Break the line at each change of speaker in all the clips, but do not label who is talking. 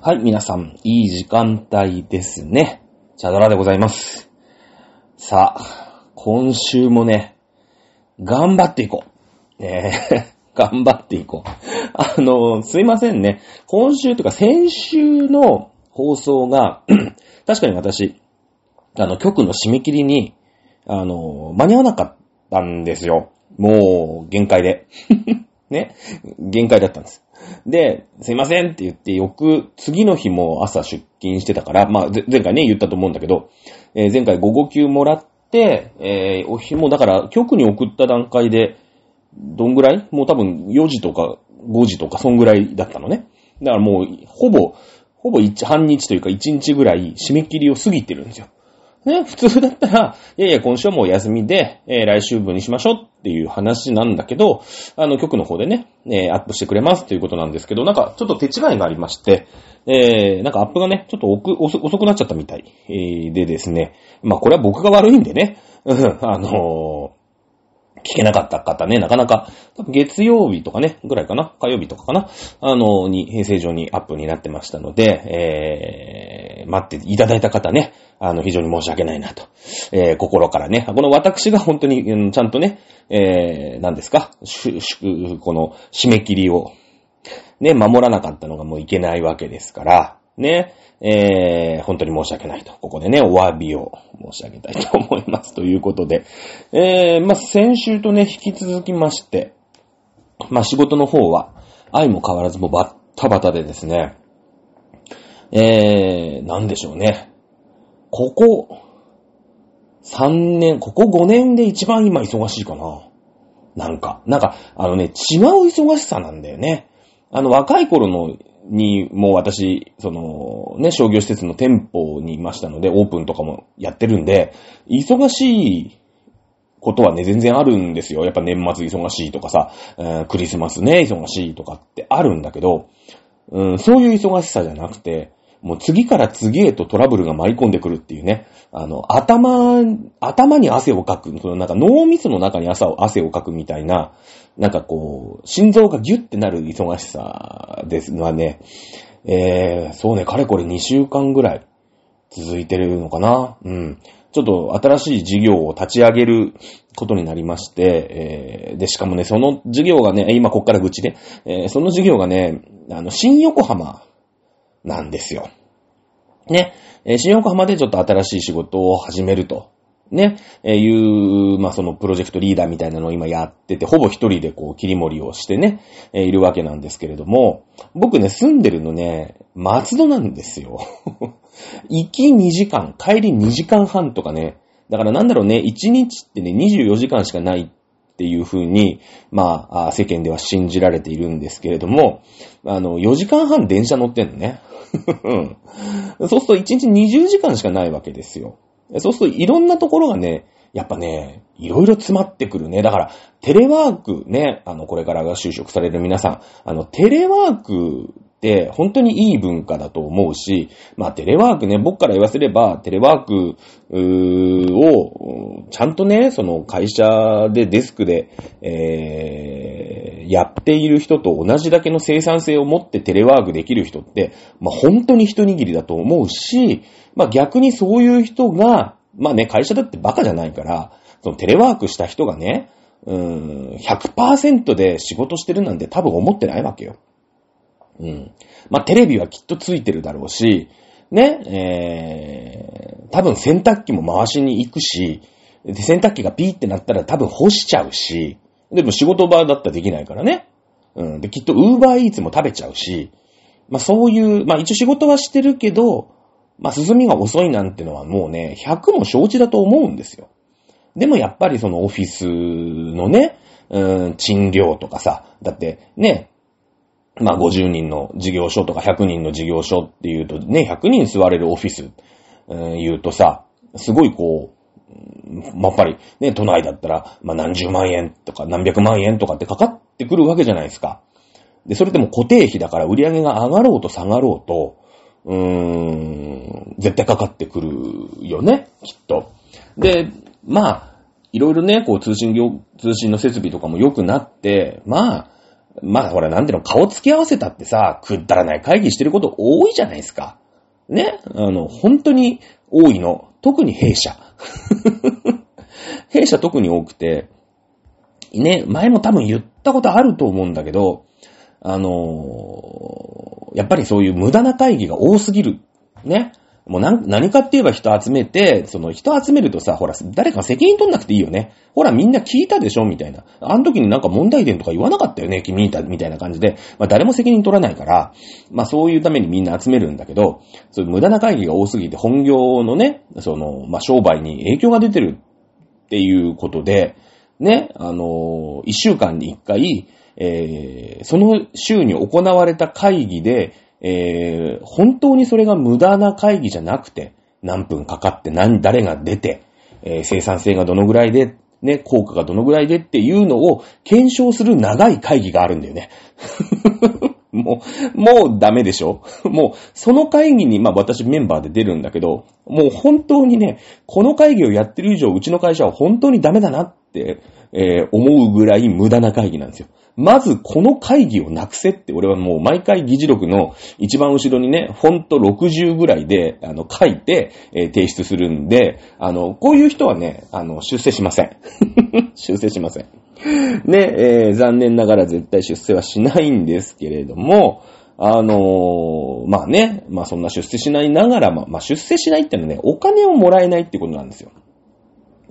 はい、皆さん、いい時間帯ですね。チャドラでございます。さあ、今週もね、頑張っていこう。ねえ、頑張っていこう。あの、すいませんね。今週とか先週の放送が、確かに私、あの、局の締め切りに、あの、間に合わなかったんですよ。もう、限界で。ね。限界だったんです。で、すいませんって言って、翌、次の日も朝出勤してたから、まあ、前回ね、言ったと思うんだけど、えー前回午後休もらって、えーお日も、だから、局に送った段階で、どんぐらい？もう多分4時とか5時とか、そんぐらいだったのね。だからもう、ほぼ、ほぼ一半日というか1日ぐらい締め切りを過ぎてるんですよ。ね、普通だったら、いやいや、今週はもう休みで、えー来週分にしましょうっていう話なんだけど、あの、局の方でね、えーアップしてくれますということなんですけど、なんかちょっと手違いがありまして、えー、なんかアップがね、ちょっと遅遅くなっちゃったみたい、えーでですね、まあこれは僕が悪いんでね、あのー聞けなかった方ね、なかなか、月曜日とかね、ぐらいかな、火曜日とかかな、あの、に、平成上にアップになってましたので、えー、待っていただいた方ね、あの、非常に申し訳ないなと、えー、心からね、この私が本当に、うんちゃんとね、えー、何ですか、ししこの、締め切りを、ね、守らなかったのがもういけないわけですから、ね、えー、本当に申し訳ないと。ここでね、お詫びを申し上げたいと思います。ということで、えー、まあ、先週とね、引き続きまして、まあ、仕事の方は、愛も変わらずもうバッタバタでですね、えー、なんでしょうね。ここ、3年、ここ5年で一番今忙しいかな。なんか、なんか、あのね、違う忙しさなんだよね。あの、若い頃の、に、もう私、その、ね、商業施設の店舗にいましたので、オープンとかもやってるんで、忙しいことはね、全然あるんですよ。やっぱ年末忙しいとかさ、えークリスマスね、忙しいとかってあるんだけど、うん、そういう忙しさじゃなくて、もう次から次へとトラブルが舞い込んでくるっていうね。あの、頭、頭に汗をかく、そのなんか脳みその中に汗を汗をかくみたいな、なんかこう、心臓がギュッてなる忙しさですのはね、えー、そうね、かれこれ2週間ぐらい続いてるのかな。うん。ちょっと新しい事業を立ち上げることになりまして、えー、で、しかもね、その事業がね、今こっから愚痴で、えーその事業がね、あの、新横浜なんですよ。ね、えー新横浜でちょっと新しい仕事を始めると。ね、えーいう、まあ、そのプロジェクトリーダーみたいなのを今やってて、ほぼ一人でこう切り盛りをしてね、えーいるわけなんですけれども、僕ね、住んでるのね、松戸なんですよ。行き2時間、帰り2時間半とかね、だからなんだろうね、1日ってね、24時間しかないっていう風に、まあ、世間では信じられているんですけれども、あの、4時間半電車乗ってんのね。そうすると1日20時間しかないわけですよ。そうするといろんなところがね、やっぱね、いろいろ詰まってくるね。だから、テレワークね、あの、これからが就職される皆さん、あの、テレワーク本当にいい文化だと思うし、まあテレワークね、僕から言わせれば、テレワークうーを、ちゃんとね、その会社でデスクで、えー、やっている人と同じだけの生産性を持ってテレワークできる人って、まあ本当に一握りだと思うし、まあ逆にそういう人が、まあね、会社だってバカじゃないから、そのテレワークした人がね、うーん、100%で仕事してるなんて多分思ってないわけよ。うん。まあ、テレビはきっとついてるだろうし、ね、えー、多分洗濯機も回しに行くし、で洗濯機がピーってなったら多分干しちゃうし、でも仕事場だったらできないからね。うん。で、きっとウーバーイーツも食べちゃうし、まあそういう、まあ一応仕事はしてるけど、まあ進みが遅いなんてのはもうね、100も承知だと思うんですよ。でもやっぱりそのオフィスのね、うん、賃料とかさ、だってね、まあ50人の事業所とか100人の事業所っていうとね、100人座れるオフィス、うん、言うとさ、すごいこう、まあやっぱりね、都内だったら、まあ何十万円とか何百万円とかってかかってくるわけじゃないですか。で、それでも固定費だから売り上げが上がろうと下がろうと、うーん、絶対かかってくるよね、きっと。で、まあ、いろいろね、こう通信業、通信の設備とかも良くなって、まあ、まあほら、なんていうの、顔つき合わせたってさ、くだらない会議してること多いじゃないですか。ね？あの、本当に多いの。特に弊社。弊社特に多くて、ね、前も多分言ったことあると思うんだけど、あのーやっぱりそういう無駄な会議が多すぎる。ね？もう何かって言えば人集めて、その人集めるとさ、ほら、誰か責任取んなくていいよね。ほら、みんな聞いたでしょみたいな。あの時になんか問題点とか言わなかったよね君みたいな感じで。まあ誰も責任取らないから、まあそういうためにみんな集めるんだけど、そ無駄な会議が多すぎて本業のね、その、まあ商売に影響が出てるっていうことで、ね、あの、一週間に一回、えー、その週に行われた会議で、えー、本当にそれが無駄な会議じゃなくて、何分かかって何、誰が出て、えー生産性がどのぐらいで、ね、効果がどのぐらいでっていうのを検証する長い会議があるんだよね。もう、もうダメでしょ？もう、その会議に、まあ私メンバーで出るんだけど、もう本当にね、この会議をやってる以上、うちの会社は本当にダメだなって、えー思うぐらい無駄な会議なんですよ。まず、この会議をなくせって、俺はもう毎回議事録の一番後ろにね、フォント60ぐらいで、あの、書いて、えー提出するんで、あの、こういう人はね、あの、出世しません。出世しません。ね、えー残念ながら絶対出世はしないんですけれども、あのーまあね、まあそんな出世しないながら、まあ、まあ出世しないってのはね、お金をもらえないってことなんですよ。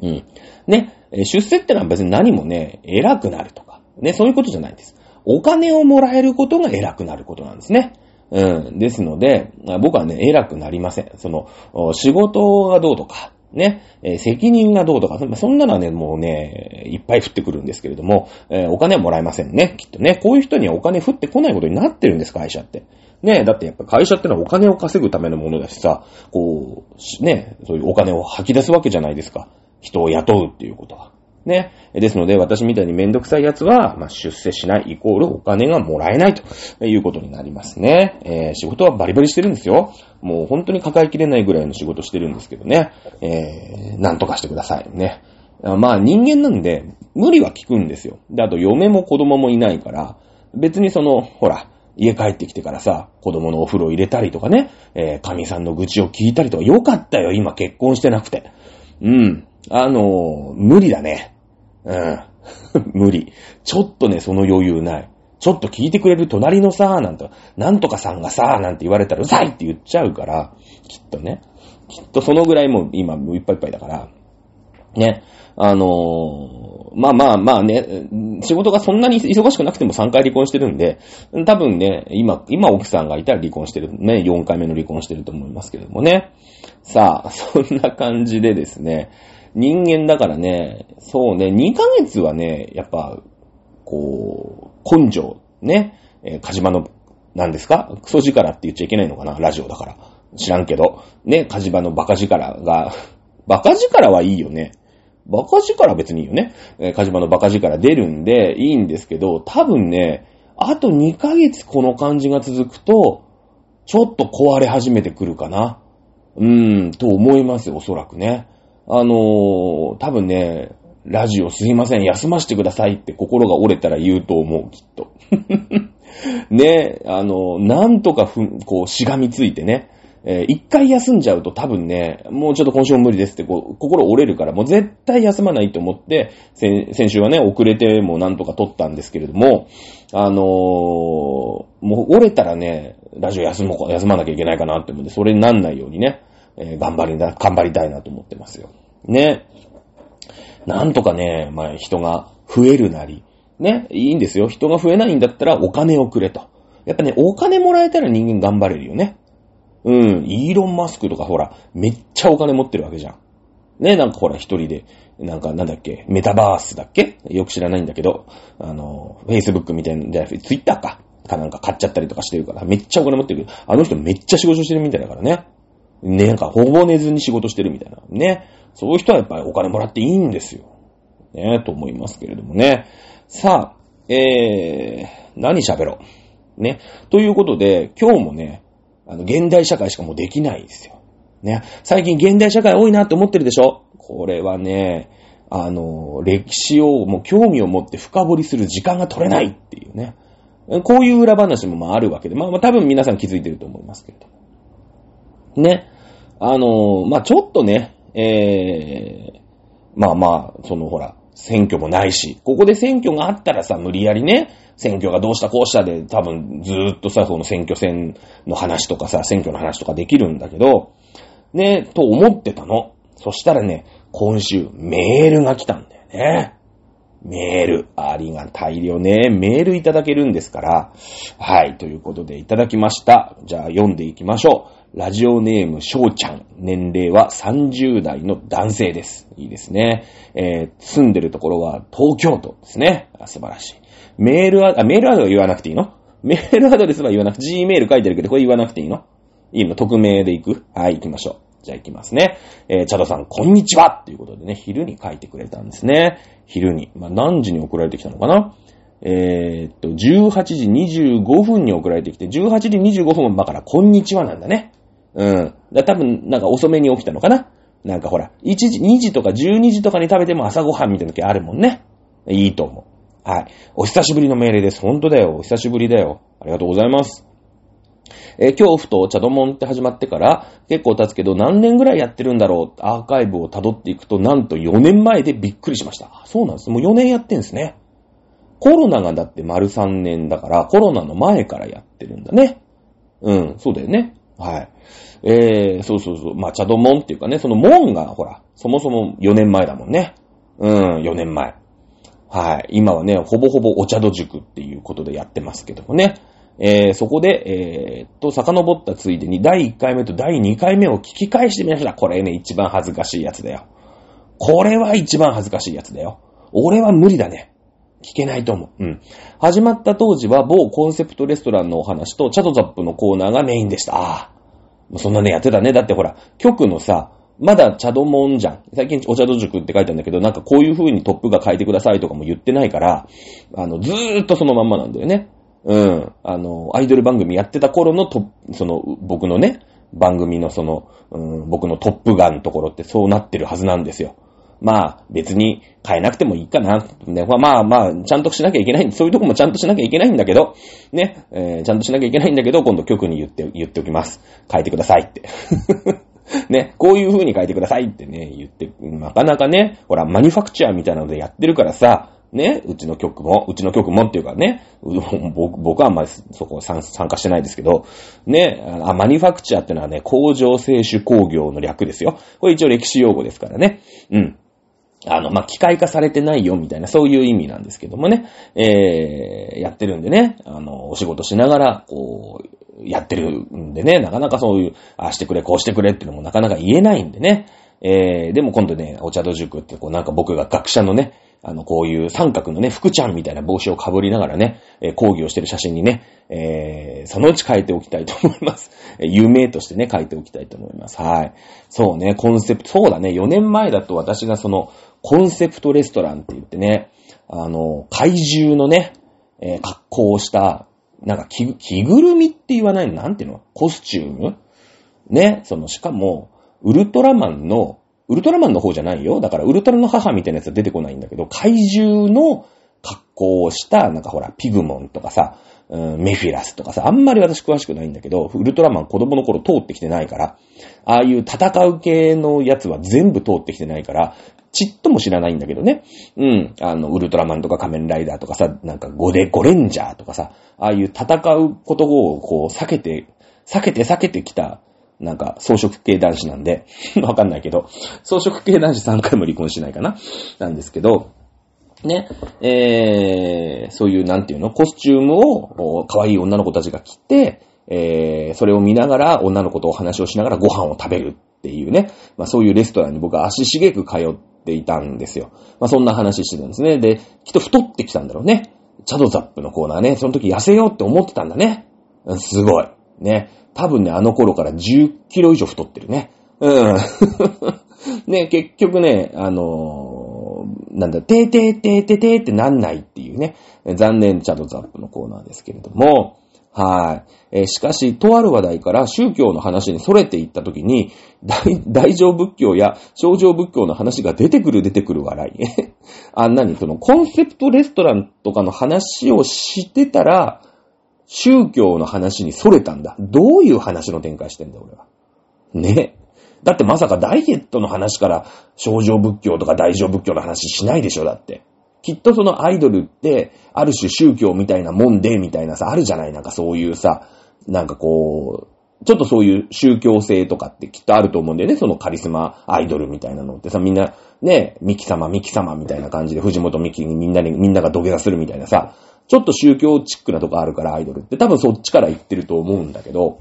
うん。ね、出世ってのは別に何もね、偉くなると、ね、そういうことじゃないんです。お金をもらえることが偉くなることなんですね。うん。ですので、僕はね、偉くなりません。その、仕事がどうとか、ね、え責任がどうとか、そんなのはね、もうね、いっぱい降ってくるんですけれども、えお金はもらえませんね、きっとね。こういう人にはお金降ってこないことになってるんです、会社って。ねだってやっぱ会社ってのはお金を稼ぐためのものだしさ、こう、ね、そういうお金を吐き出すわけじゃないですか。人を雇うっていうことは。ね。ですので、私みたいにめんどくさい奴は、まあ、出世しないイコールお金がもらえないということになりますね。えー仕事はバリバリしてるんですよ。もう本当に抱えきれないぐらいの仕事してるんですけどね。えー、なんとかしてくださいね。まあ人間なんで、無理は効くんですよ。で、あと嫁も子供もいないから、別にその、ほら、家帰ってきてからさ、子供のお風呂入れたりとかね、えー、神さんの愚痴を聞いたりとか、よかったよ、今結婚してなくて。うん。あのー無理だね。うん。無理。ちょっとね、その余裕ない。ちょっと聞いてくれる隣のさ、なんと、なんとかさんがさ、なんて言われたらうざいって言っちゃうから、きっとね。きっとそのぐらいもう今もういっぱいいっぱいだから。ね。あのーまあまあまあね、仕事がそんなに忙しくなくても3回離婚してるんで、多分ね、今、今奥さんがいたら離婚してる。ね、4回目の離婚してると思いますけどもね。さあ、そんな感じでですね、人間だからね、そうね、2ヶ月はね、やっぱ、こう、根性、ね、えー、カジマの、何ですか？クソ力って言っちゃいけないのかな？ラジオだから。知らんけど。ね、カジマのバカ力が、バカ力はいいよね。バカ力は別にいいよね。えー、カジマのバカ力出るんでいいんですけど、多分ね、あと2ヶ月この感じが続くと、ちょっと壊れ始めてくるかな。うーん、と思いますよ、おそらくね。あのー、多分ね、ラジオすいません、休ませてくださいって心が折れたら言うと思う、きっと。ね、あの、なんとかふ、こう、しがみついてね、えー一回休んじゃうと多分ね、もうちょっと今週も無理ですって、こう、心折れるから、もう絶対休まないと思って、先先週はね、遅れてもなんとか撮ったんですけれども、あのーもう折れたらね、ラジオ休もうか、休まなきゃいけないかなって思うんで、それになんないようにね、えー頑張りな、頑張りたいなと思ってますよ。ね。なんとかね、まあ人が増えるなり、ね、いいんですよ。人が増えないんだったらお金をくれと。やっぱね、お金もらえたら人間頑張れるよね。うん、イーロン・マスクとかほら、めっちゃお金持ってるわけじゃん。ね、なんかほら一人で、なんかなんだっけ、メタバースだっけ？よく知らないんだけど、あの、Facebook みたいな、じゃあ Twitter か。かなんか買っちゃったりとかしてるから、めっちゃお金持ってる、あの人めっちゃ仕事してるみたいだからね。ね、なんかほぼ寝ずに仕事してるみたいな。ね。そういう人はやっぱりお金もらっていいんですよ。ね、と思いますけれどもね。さあ、えー、何喋ろう。ね。ということで、今日もね、あの、現代社会しかもうできないんですよ。ね。最近現代社会多いなって思ってるでしょ？これはね、あの、歴史をもう興味を持って深掘りする時間が取れないっていうね。こういう裏話もまああるわけで、まあまあ多分皆さん気づいてると思いますけれども。ね。あのまあちょっとね、えー、まあまあ、そのほら、選挙もないし、ここで選挙があったらさ、無理やりね、選挙がどうしたこうしたで、多分ずーっとさ、その選挙戦の話とかさ、選挙の話とかできるんだけど、ね、と思ってたの。そしたらね、今週メールが来たんだよね。メール。ありがたいよね。メールいただけるんですから。はい。ということでいただきました。じゃあ読んでいきましょう。ラジオネーム、しょうちゃん。年齢は30代の男性です。いいですね。えー、住んでるところは東京都ですね。素晴らしい。メールは、あ、メールアドは言わなくていいの？メールアドレスは言わなくて、G メール書いてるけど、これ言わなくていいの？いいの？匿名で行く？はい、行きましょう。じゃあ行きますね。えー、チャドさん、こんにちはっていうことでね、昼に書いてくれたんですね。昼に。まあ、何時に送られてきたのかな？えー、っと、18時25分に送られてきて、18時25分だから、こんにちはなんだね。うん。だ多分、なんか遅めに起きたのかな？なんかほら、1時、2時とか12時とかに食べても朝ごはんみたいな時あるもんね。いいと思う。はい。お久しぶりのメールです。本当だよ。お久しぶりだよ。ありがとうございます。えー恐怖とチャドモンって始まってから結構経つけど何年ぐらいやってるんだろう？アーカイブを辿っていくとなんと4年前でびっくりしました。そうなんです。もう4年やってんですね。コロナがだって丸3年だからコロナの前からやってるんだね。うん、そうだよね。はい。えー、そうそうそう。まあ、チャドモンっていうかね、そのモンがほら、そもそも4年前だもんね。うん、4年前。はい。今はね、ほぼほぼお茶戸塾っていうことでやってますけどもね。えー、そこで、えー、っと、遡ったついでに第1回目と第2回目を聞き返してみました。これね、一番恥ずかしいやつだよ。これは一番恥ずかしいやつだよ。俺は無理だね。聞けないと思う。うん。始まった当時は某コンセプトレストランのお話とチャドザップのコーナーがメインでした。ああ。そんなね、やってたね。だってほら、局のさ、まだ茶道もんじゃん。最近お茶道塾って書いてあるんだけど、なんかこういう風にトップが書いてくださいとかも言ってないから、あの、ずーっとそのまんまなんだよね。うん。あの、アイドル番組やってた頃のトその、僕のね、番組のその、うん、僕のトップガンのところってそうなってるはずなんですよ。まあ、別に変えなくてもいいかな。ね、まあまあ、ちゃんとしなきゃいけない。そういうとこもちゃんとしなきゃいけないんだけど、ね、えーちゃんとしなきゃいけないんだけど、今度局に言って、言っておきます。変えてくださいって。ね、こういう風に変えてくださいってね、言って、なかなかね、ほら、マニファクチャーみたいなのでやってるからさ、ね、うちの局も、うちの局もっていうかね、僕僕はあんまりそこ参参加してないですけど、ね、あマニファクチャーってのはね、工場製手工業の略ですよ。これ一応歴史用語ですからね。うん。あの、まあ、機械化されてないよ、みたいな、そういう意味なんですけどもね、えー、やってるんでね、あの、お仕事しながら、こう、やってるんでね、なかなかそういう、ああしてくれ、こうしてくれっていうのもなかなか言えないんでね、えー、でも今度ね、お茶戸塾って、こう、なんか僕が学者のね、あの、こういう三角のね、福ちゃんみたいな帽子をかぶりながらね、えー講義をしてる写真にね、えー、そのうち変えておきたいと思います。えー有名としてね、書いておきたいと思います。はい。そうね、コンセプト、そうだね、4年前だと私がその、コンセプトレストランって言ってね、あの、怪獣のね、えー格好をした、なんか着、着ぐるみって言わないの？なんていうの？コスチューム？ね、その、しかも、ウルトラマンの、ウルトラマンの方じゃないよ。だから、ウルトラの母みたいなやつは出てこないんだけど、怪獣の格好をした、なんかほら、ピグモンとかさ、うん、メフィラスとかさ、あんまり私詳しくないんだけど、ウルトラマン子供の頃通ってきてないから、ああいう戦う系のやつは全部通ってきてないから、ちっとも知らないんだけどね。うん。あの、ウルトラマンとか仮面ライダーとかさ、なんかゴデ、ゴレンジャーとかさ、ああいう戦うことをこう避けて、避けて避けてきた、なんか装飾系男子なんで、わかんないけど、装飾系男子3回も離婚しないかななんですけど、ね、えー、そういう、なんていうの、コスチュームを、可愛い女の子たちが着て、えー、それを見ながら、女の子とお話をしながらご飯を食べるっていうね、まあそういうレストランに僕は足しげく通っていたんですよ。まあそんな話してたんですね。で、きっと太ってきたんだろうね。チャドザップのコーナーね、その時痩せようって思ってたんだね。すごい。ね。多分ね、あの頃から10キロ以上太ってるね。うん。ね、結局ね、あのーなんだ、てーてーてーてーてーってなんないっていうね、残念チャドザップのコーナーですけれども、はい。えーしかし、とある話題から宗教の話に逸れていったときに、大、大乗仏教や小乗仏教の話が出てくる出てくる笑い。あんなに、そのコンセプトレストランとかの話をしてたら、宗教の話に逸れたんだ。どういう話の展開してんだ、俺は。ね。だってまさかダイエットの話から症状仏教とか大乗仏教の話しないでしょ、だって。きっとそのアイドルって、ある種宗教みたいなもんで、みたいなさ、あるじゃないなんかそういうさ、なんかこう、ちょっとそういう宗教性とかってきっとあると思うんだよね。そのカリスマアイドルみたいなのってさ、みんな、ね、ミキ様、ミキ様みたいな感じで、藤本ミキにみんなに、みんなが土下座するみたいなさ、ちょっと宗教チックなとこあるからアイドルって多分そっちから言ってると思うんだけど、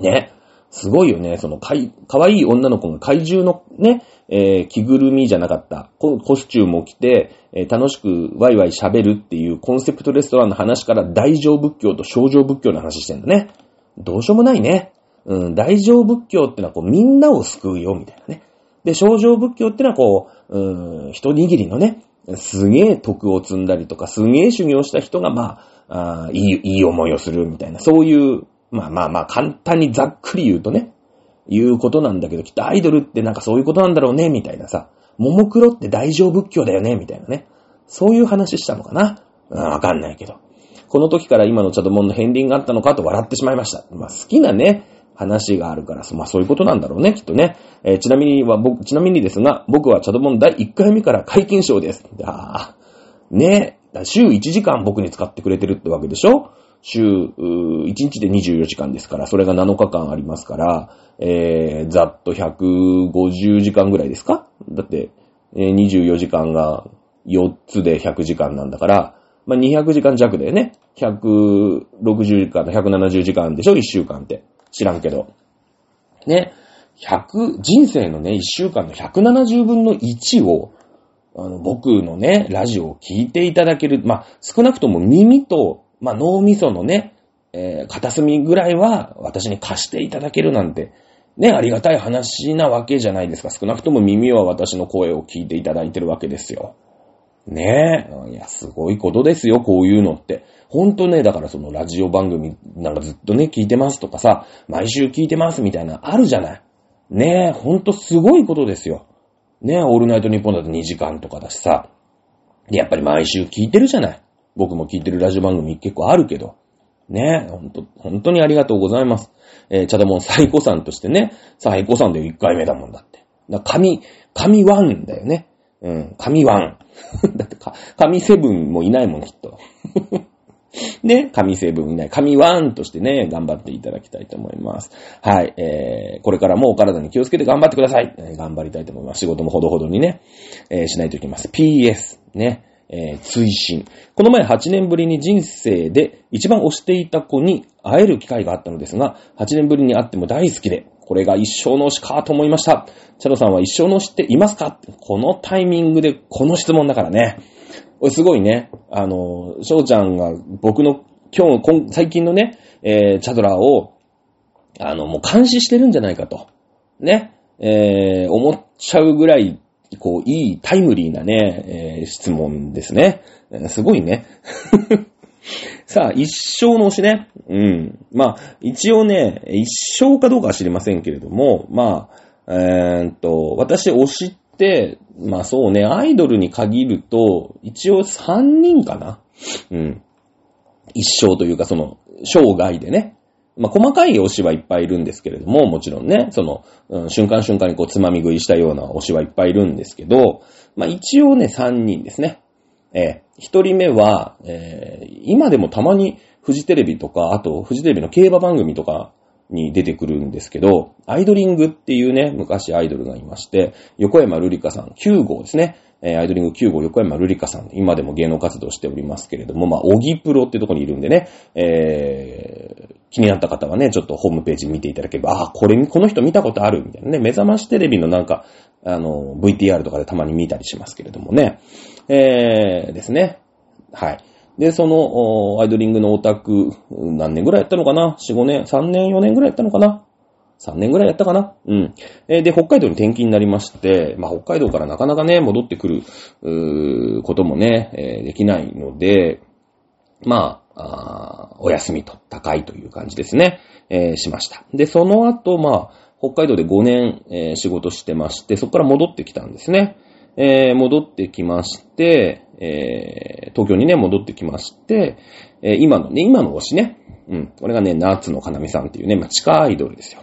ね。すごいよね。そのかい、かわいい女の子が怪獣のね、えー、着ぐるみじゃなかった。コスチュームを着て、えー、楽しくワイワイ喋るっていうコンセプトレストランの話から大乗仏教と小乗仏教の話してんだね。どうしようもないね。うん、大乗仏教ってのはこうみんなを救うよ、みたいなね。で、小乗仏教ってのはこう、うん、一握りのね、すげえ徳を積んだりとか、すげえ修行した人が、まあ、あいい、いい思いをするみたいな、そういう、まあまあまあ、簡単にざっくり言うとね、いうことなんだけど、きっとアイドルってなんかそういうことなんだろうね、みたいなさ、ももクロって大乗仏教だよね、みたいなね。そういう話したのかなわかんないけど。この時から今のチャドモンの片鱗があったのかと笑ってしまいました。まあ好きなね、話があるから、まあそういうことなんだろうね、きっとね。えー、ちなみには、僕、ちなみにですが、僕はチャドモン第1回目から解禁賞です。あね週1時間僕に使ってくれてるってわけでしょ？週、1日で24時間ですから、それが7日間ありますから、えー、ざっと150時間ぐらいですか？だって、えー、24時間が4つで100時間なんだから、まあ、200時間弱だよね。160時間、170時間でしょ ?1 週間って。知らんけど。ね。100、人生のね、1週間の170分の1を、あの、僕のね、ラジオを聞いていただける。まあ、少なくとも耳と、まあ、脳みそのね、えー、片隅ぐらいは私に貸していただけるなんて、ね、ありがたい話なわけじゃないですか。少なくとも耳は私の声を聞いていただいてるわけですよ。ねえ。いや、すごいことですよ、こういうのって。ほんとね、だからそのラジオ番組なんかずっとね、聞いてますとかさ、毎週聞いてますみたいな、あるじゃない。ねえ、ほんとすごいことですよ。ねえ、オールナイトニッポンだと2時間とかだしさ。で、やっぱり毎週聞いてるじゃない。僕も聞いてるラジオ番組結構あるけど。ねえ、ほんと、本当にありがとうございます。えー、チャダモン最古さんとしてね、最古さんで1回目だもんだって。だ神、神ワンだよね。うん、神ワン。だってか、神セブンもいないもん、きっと。ね、神セブンいない、神ワンとしてね、頑張っていただきたいと思います。はい、えー、これからもお体に気をつけて頑張ってください。えー、頑張りたいと思います。仕事もほどほどにね、えー、しないといけます。PS、ね、えー、追伸。この前8年ぶりに人生で一番推していた子に会える機会があったのですが、8年ぶりに会っても大好きで、これが一生の推しかと思いました。チャドさんは一生の推しっていますか？このタイミングでこの質問だからね。すごいね。あの、翔ちゃんが僕の今日、最近のね、えー、チャドラーを、あの、もう監視してるんじゃないかと。ね。えー、思っちゃうぐらい、こう、いいタイムリーなね、えー、質問ですね。すごいね。さあ、一生の推しね。うん。まあ、一応ね、一生かどうかは知りませんけれども、まあ、えー、っと、私推しって、まあそうね、アイドルに限ると、一応三人かな。うん。一生というか、その、生涯でね。まあ、細かい推しはいっぱいいるんですけれども、もちろんね、その、うん、瞬間瞬間にこう、つまみ食いしたような推しはいっぱいいるんですけど、まあ、一応ね、三人ですね。え、一人目は、えー、今でもたまにフジテレビとか、あとフジテレビの競馬番組とかに出てくるんですけど、アイドリングっていうね、昔アイドルがいまして、横山ルリカさん9号ですね。え、アイドリング9号横山ルリカさん、今でも芸能活動しておりますけれども、まあ、オギプロってとこにいるんでね、えー、気になった方はね、ちょっとホームページ見ていただければ、ああ、これ、この人見たことあるみたいなね、目覚ましテレビのなんか、あの、VTR とかでたまに見たりしますけれどもね、えー、ですね。はい。で、その、アイドリングのオタク、何年ぐらいやったのかな ?4、5年、3年、4年ぐらいやったのかな ?3 年ぐらいやったかな？うん。えで、北海道に転勤になりまして、まあ、北海道からなかなかね、戻ってくる、うーこともね、えー、できないので、まあ、あお休みと、高いという感じですね、えー、しました。で、その後、まあ、北海道で5年、えー、仕事してまして、そこから戻ってきたんですね。えー、戻ってきまして、えー、東京にね、戻ってきまして、えー、今のね、今の推しね。うん。これがね、夏のかなみさんっていうね、まあ、地下アイドルですよ。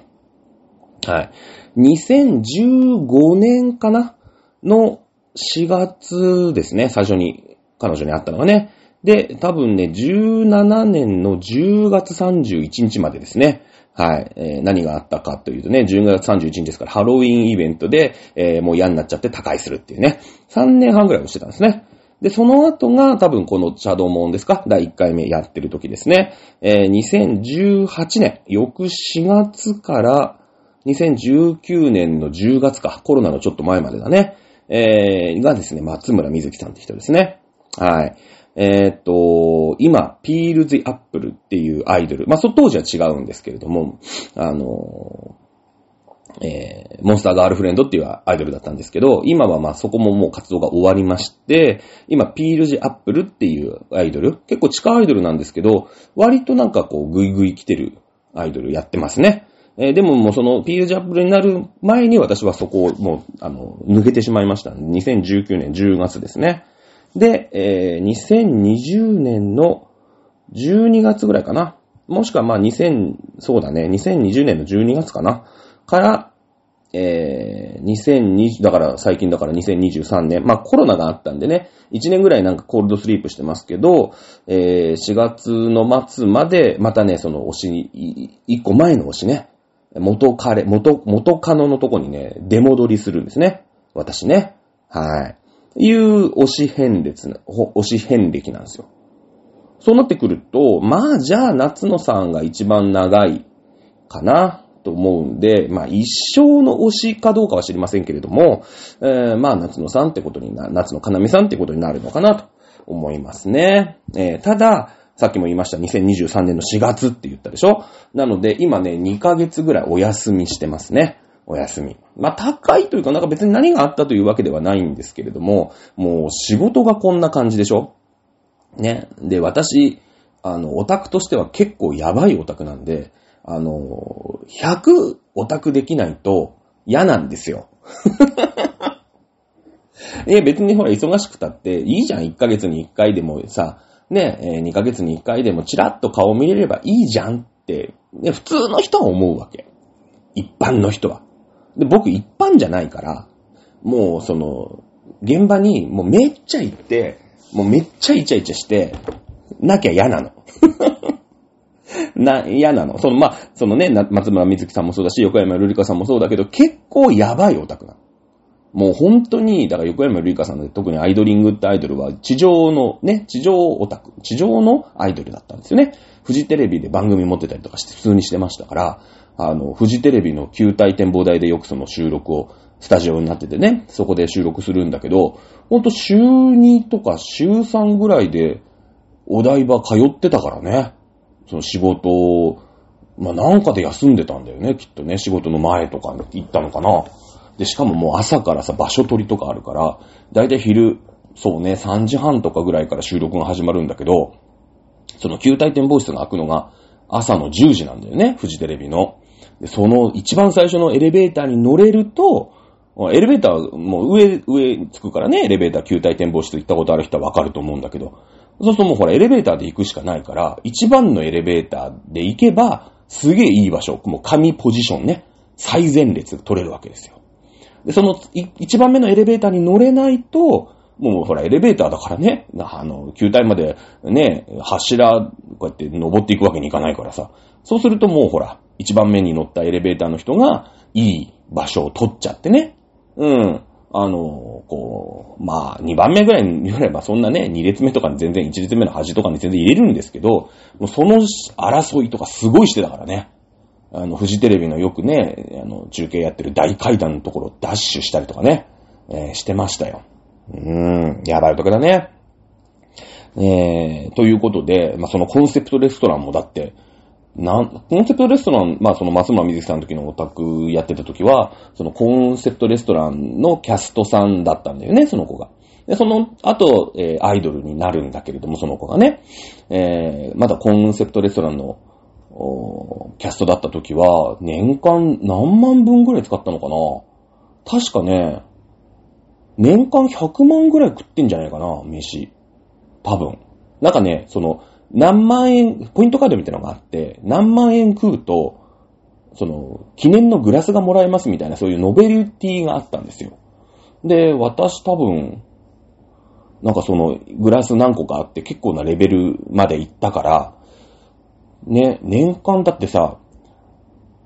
はい。2015年かなの4月ですね、最初に彼女に会ったのがね。で、多分ね、17年の10月31日までですね。はい。えー、何があったかというとね、10月31日ですから、ハロウィンイベントで、えー、もう嫌になっちゃって他界するっていうね。3年半ぐらいをしてたんですね。で、その後が多分このシャドウモンですか？第1回目やってる時ですね。えー、2018年、翌4月から2019年の10月か、コロナのちょっと前までだね。えー、がですね、松村瑞希さんって人ですね。はい。えー、っと、今、ピールズ・アップルっていうアイドル。まあ、そ、当時は違うんですけれども、あの、えー、モンスターガールフレンドっていうアイドルだったんですけど、今はまそこももう活動が終わりまして、今、ピールジアップルっていうアイドル、結構地下アイドルなんですけど、割となんかこう、グイグイ来てるアイドルやってますね。えー、でももうそのピールジアップルになる前に私はそこをもう、あの、抜けてしまいました。2019年10月ですね。で、えー、2020年の12月ぐらいかな。もしくはまあ2000、そうだね、2020年の12月かな。から、えー、2020、だから最近だから2023年、まあコロナがあったんでね、1年ぐらいなんかコールドスリープしてますけど、えー、4月の末まで、またね、その推しに、1個前の推しね、元彼、元、元カノのとこにね、出戻りするんですね。私ね。はい。いう推し変列、推し変歴なんですよ。そうなってくると、まあじゃあ夏野さんが一番長いかなと思うんで、まあ一生の推しかどうかは知りませんけれども、えー、まあ夏野さんってことにな、夏野かなみさんってことになるのかなと思いますね。えー、ただ、さっきも言いました、2023年の4月って言ったでしょ？なので、今ね、2ヶ月ぐらいお休みしてますね。お休み。まあ、高いというか、なんか別に何があったというわけではないんですけれども、もう仕事がこんな感じでしょ？ね。で、私、あの、オタクとしては結構やばいオタクなんで、あの、100オタクできないと嫌なんですよ。え、別にほら忙しくたっていいじゃん。1ヶ月に1回でもさ、ね、2ヶ月に1回でもチラッと顔見れればいいじゃんって、ね、普通の人は思うわけ。一般の人は。で、僕一般じゃないから、もうその、現場にもうめっちゃ行って、もうめっちゃイチャイチャして、なきゃ嫌なの。な、嫌なの。その、まあ、そのね、松村瑞希さんもそうだし、横山瑠璃香さんもそうだけど、結構やばいオタクなの。もう本当に、だから横山瑠璃香さんの特にアイドリングってアイドルは地上のね、地上オタク、地上のアイドルだったんですよね。フジテレビで番組持ってたりとかして普通にしてましたから、あの、フジテレビの球体展望台でよくその収録を、スタジオになっててね、そこで収録するんだけど、ほんと週2とか週3ぐらいで、お台場通ってたからね。その仕事を、まあ、なんかで休んでたんだよね、きっとね。仕事の前とかに行ったのかな。で、しかももう朝からさ、場所取りとかあるから、だいたい昼、そうね、3時半とかぐらいから収録が始まるんだけど、その球体展望室が開くのが朝の10時なんだよね、フジテレビの。で、その一番最初のエレベーターに乗れると、エレベーター、もう上、上着くからね、エレベーター球体展望室行ったことある人はわかると思うんだけど、そうするともうほら、エレベーターで行くしかないから、一番のエレベーターで行けば、すげえいい場所、もう神ポジションね、最前列取れるわけですよ。で、その、一番目のエレベーターに乗れないと、もうほら、エレベーターだからね、あの、球体までね、柱、こうやって登っていくわけにいかないからさ。そうするともうほら、一番目に乗ったエレベーターの人が、いい場所を取っちゃってね。うん。あの、こう、まあ、二番目ぐらいに言ればそんなね、二列目とかに全然一列目の端とかに全然入れるんですけど、もうその争いとかすごいしてたからね。あの、フジテレビのよくね、あの、中継やってる大階段のところをダッシュしたりとかね、えー、してましたよ。うーん、やばいとこだね。えー、ということで、まあ、そのコンセプトレストランもだって、なん、コンセプトレストラン、まあその松村瑞希さんの時のオタクやってた時は、そのコンセプトレストランのキャストさんだったんだよね、その子が。で、その後、えー、アイドルになるんだけれども、その子がね、えー、まだコンセプトレストランの、おキャストだった時は、年間何万分ぐらい使ったのかな確かね、年間100万ぐらい食ってんじゃないかな、飯。多分。なんかね、その、何万円、ポイントカードみたいなのがあって、何万円食うと、その、記念のグラスがもらえますみたいな、そういうノベルティがあったんですよ。で、私多分、なんかその、グラス何個かあって結構なレベルまで行ったから、ね、年間だってさ、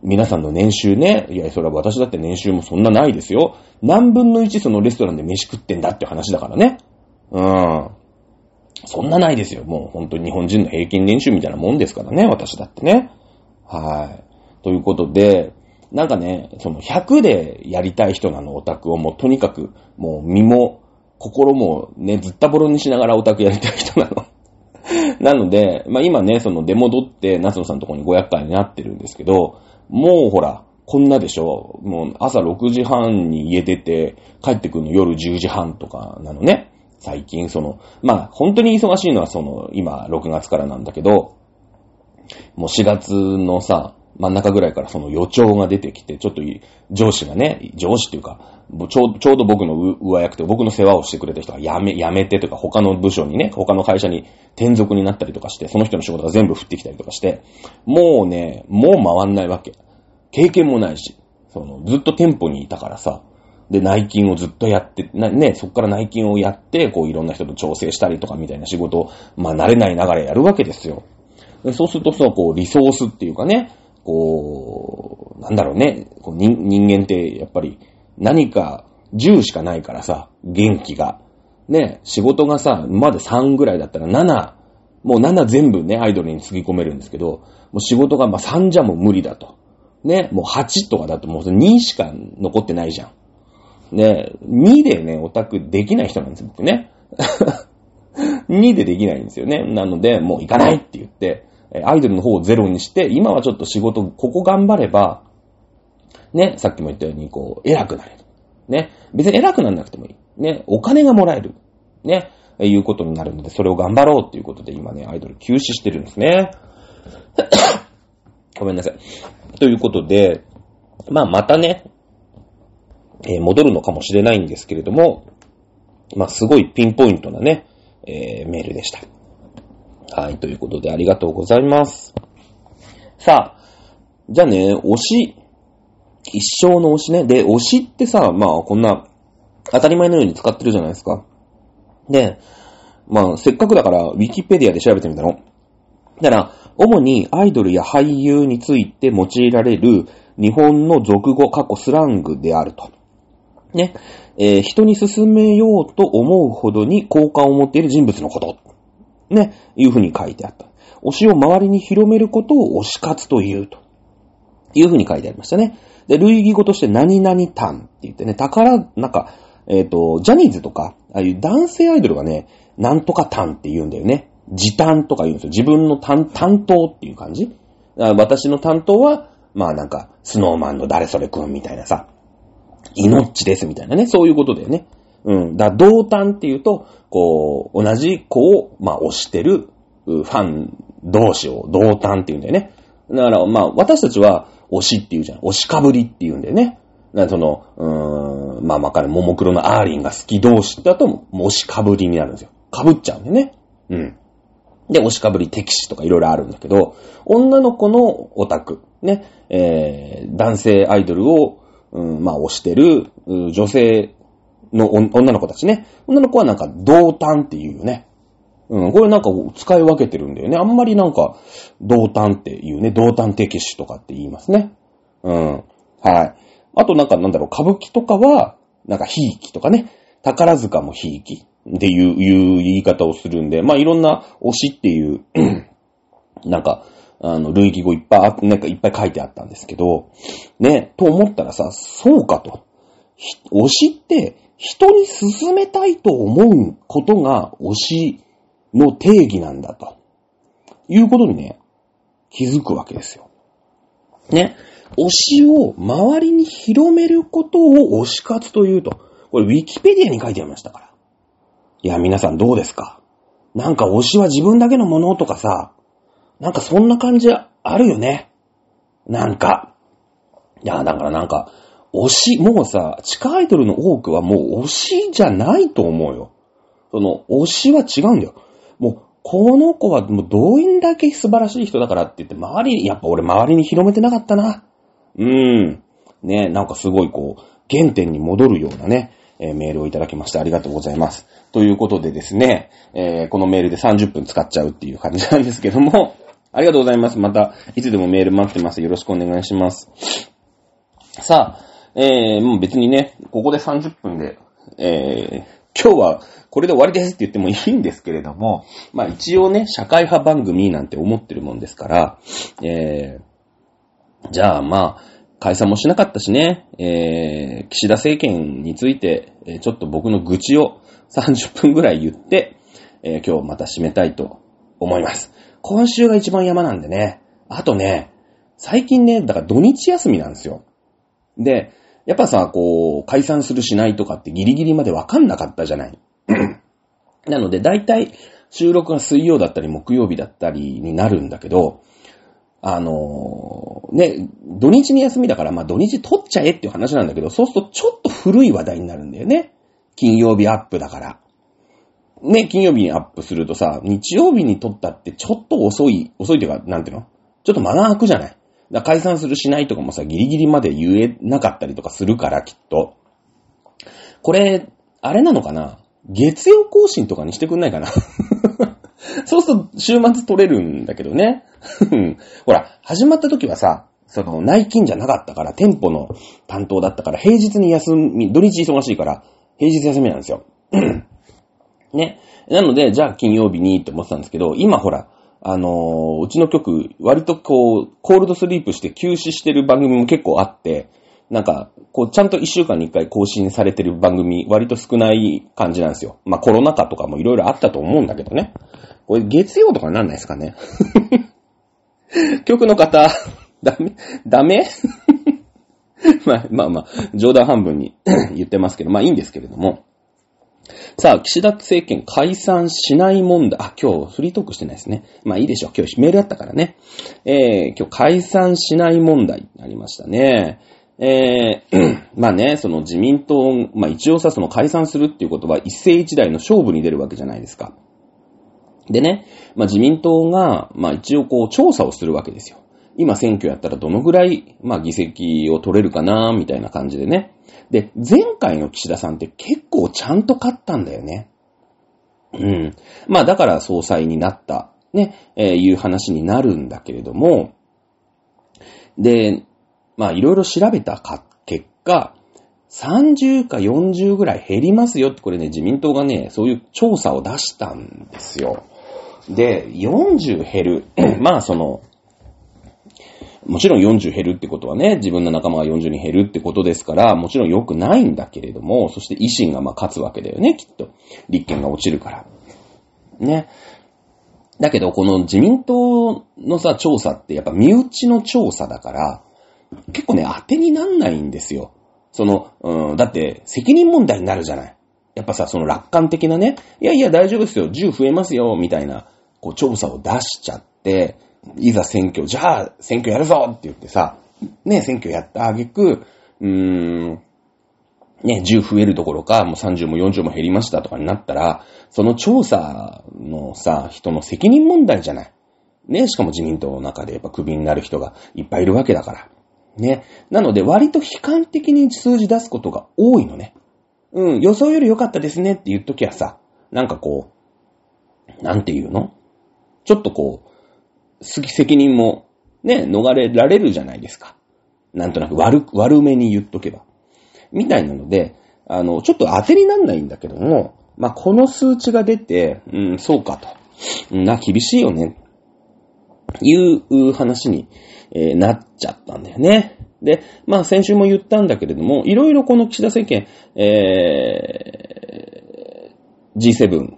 皆さんの年収ね、いや、それは私だって年収もそんなないですよ。何分の1そのレストランで飯食ってんだって話だからね。うん。そんなないですよ。もう本当に日本人の平均年収みたいなもんですからね、私だってね。はい。ということで、なんかね、その100でやりたい人なの、オタクをもうとにかく、もう身も心もね、ずったぼろにしながらオタクやりたい人なの。なので、まあ今ね、その出戻って、夏野さんのとこに500回になってるんですけど、もうほら、こんなでしょもう朝6時半に家出て、帰ってくるの夜10時半とかなのね。最近その、まあ本当に忙しいのはその、今6月からなんだけど、もう4月のさ、真ん中ぐらいからその予兆が出てきて、ちょっと上司がね、上司っていうか、ちょうちょうど僕の上役で僕の世話をしてくれた人が辞め、辞めてとか他の部署にね、他の会社に転属になったりとかして、その人の仕事が全部降ってきたりとかして、もうね、もう回んないわけ。経験もないし、その、ずっと店舗にいたからさ、で、内勤をずっとやって、ね、そっから内勤をやって、こういろんな人と調整したりとかみたいな仕事を、まあ慣れないながらやるわけですよ。そうするとさ、こう、リソースっていうかね、こう、なんだろうね、こう人人間ってやっぱり何か10しかないからさ、元気が。ね、仕事がさ、まだ3ぐらいだったら7、もう7全部ね、アイドルにつぎ込めるんですけど、もう仕事がまあ3じゃもう無理だと。ね、もう8とかだともう2しか残ってないじゃん。ね、2でね、オタクできない人なんですよ、僕ね。2でできないんですよね。なので、もう行かないって言って、アイドルの方をゼロにして、今はちょっと仕事、ここ頑張れば、ね、さっきも言ったように、こう、偉くなれる。ね、別に偉くならなくてもいい。ね、お金がもらえる。ね、いうことになるので、それを頑張ろうっていうことで、今ね、アイドル休止してるんですね。ごめんなさい。ということで、まあ、またね、えー、戻るのかもしれないんですけれども、まあ、すごいピンポイントなね、えー、メールでした。はい、ということでありがとうございます。さあ、じゃあね、推し、一生の推しね。で、推しってさ、まあ、こんな、当たり前のように使ってるじゃないですか。で、まあ、せっかくだから、ウィキペディアで調べてみたの。だから、主にアイドルや俳優について用いられる日本の俗語、過去スラングであると。ね。えー、人に進めようと思うほどに好感を持っている人物のこと。ね。いうふうに書いてあった。推しを周りに広めることを推し活というと。いうふうに書いてありましたね。で、類義語として何々単って言ってね、宝、なんか、えっ、ー、と、ジャニーズとか、ああいう男性アイドルがね、なんとか単って言うんだよね。時短とか言うんですよ。自分の担当っていう感じ私の担当は、まあなんか、スノーマンの誰それくんみたいなさ、命ですみたいなね、そういうことだよね。うん。だ同担っていうと、こう、同じ子を、まあ推してるファン同士を同担って言うんだよね。だから、まあ私たちは推しって言うじゃん。推しかぶりって言うんだよね。だその、うーん、まあまあ彼、ももクロのアーリンが好き同士だと、推しかぶりになるんですよ。かぶっちゃうんだよね。うん。で、押しかぶり敵視とかいろいろあるんだけど、女の子のオタク、ね、えー、男性アイドルを、うん、まあ、推してる、女性の女の子たちね。女の子はなんか、同担っていうよね。うん、これなんか使い分けてるんだよね。あんまりなんか、同担っていうね、同担敵視とかって言いますね。うん。はい。あとなんかなんだろう、歌舞伎とかは、なんか、ひいきとかね。宝塚もひいき。っていう、いう言い方をするんで、まあ、いろんな推しっていう なんか、あの、類義語いっぱい、なんかいっぱい書いてあったんですけど、ね、と思ったらさ、そうかと。推しって、人に進めたいと思うことが推しの定義なんだと。いうことにね、気づくわけですよ。ね。推しを周りに広めることを推し活というと。これウィキペディアに書いてありましたから。いや、皆さんどうですか？なんか推しは自分だけのものとかさ、なんかそんな感じあるよね。なんか。いや、だからなんか、推し、もうさ、地下アイドルの多くはもう推しじゃないと思うよ。その、推しは違うんだよ。もう、この子はもうどうだけ素晴らしい人だからって言って、周り、やっぱ俺周りに広めてなかったな。うーん。ね、なんかすごいこう、原点に戻るようなね、えー、メールをいただきましてありがとうございます。ということでですね、えー、このメールで30分使っちゃうっていう感じなんですけども、ありがとうございます。また、いつでもメール待ってます。よろしくお願いします。さあ、えー、もう別にね、ここで30分で、えー、今日はこれで終わりですって言ってもいいんですけれども、まあ一応ね、社会派番組なんて思ってるもんですから、えー、じゃあまあ、解散もしなかったしね、えー、岸田政権について、え、ちょっと僕の愚痴を30分ぐらい言って、えー、今日また締めたいと思います。今週が一番山なんでね。あとね、最近ね、だから土日休みなんですよ。で、やっぱさ、こう、解散するしないとかってギリギリまでわかんなかったじゃない。なので、だいたい収録が水曜だったり木曜日だったりになるんだけど、あのー、ね、土日に休みだから、まあ土日取っちゃえっていう話なんだけど、そうするとちょっと古い話題になるんだよね。金曜日アップだから。ね、金曜日にアップするとさ、日曜日に撮ったってちょっと遅い、遅いっていうか、なんていうの？ちょっと間が空くじゃない？だ解散するしないとかもさ、ギリギリまで言えなかったりとかするから、きっと。これ、あれなのかな？月曜更新とかにしてくんないかな？そうすると週末取れるんだけどね。ほら、始まった時はさ、その内勤じゃなかったから、店舗の担当だったから、平日に休み、土日忙しいから、平日休みなんですよ。ね。なので、じゃあ金曜日にって思ってたんですけど、今ほら、あのー、うちの曲、割とこう、コールドスリープして休止してる番組も結構あって、なんか、こう、ちゃんと一週間に一回更新されてる番組、割と少ない感じなんですよ。まあ、コロナ禍とかもいろいろあったと思うんだけどね。これ、月曜とかなんないですかね。曲の方、ダ メダメ？まあまあまあ、冗談半分に 言ってますけど、まあいいんですけれども。さあ、岸田政権解散しない問題。あ、今日フリートークしてないですね。まあいいでしょう。今日メールあったからね。えー、今日解散しない問題ありましたね。えー、まあね、その自民党、まあ一応さ、その解散するっていうことは一世一代の勝負に出るわけじゃないですか。でね、まあ自民党が、まあ一応こう調査をするわけですよ。今選挙やったらどのぐらい、まあ議席を取れるかな、みたいな感じでね。で、前回の岸田さんって結構ちゃんと勝ったんだよね。うん。まあだから総裁になった、ね、えー、いう話になるんだけれども、で、まあいろいろ調べた結果、30か40ぐらい減りますよって、これね、自民党がね、そういう調査を出したんですよ。で、40減る。まあその、もちろん40減るってことはね、自分の仲間が40に減るってことですから、もちろん良くないんだけれども、そして維新がまあ勝つわけだよね、きっと。立憲が落ちるから。ね。だけど、この自民党のさ、調査ってやっぱ身内の調査だから、結構ね、当てになんないんですよ。その、うん、だって責任問題になるじゃない。やっぱさ、その楽観的なね、いやいや大丈夫ですよ、10増えますよ、みたいな、こう調査を出しちゃって、いざ選挙、じゃあ選挙やるぞって言ってさ、ね、選挙やったあげく、うーん、ね、10増えるどころか、もう30も40も減りましたとかになったら、その調査のさ、人の責任問題じゃない。ね、しかも自民党の中でやっぱクビになる人がいっぱいいるわけだから。ね。なので割と悲観的に数字出すことが多いのね。うん、予想より良かったですねって言っときゃさ、なんかこう、なんて言うの？ちょっとこう、責任もね、逃れられるじゃないですか。なんとなく悪、悪めに言っとけば。みたいなので、あの、ちょっと当てになんないんだけども、まあ、この数値が出て、うん、そうかと。な、厳しいよね。いう話に、えー、なっちゃったんだよね。で、まあ先週も言ったんだけれども、いろいろこの岸田政権、えー、G7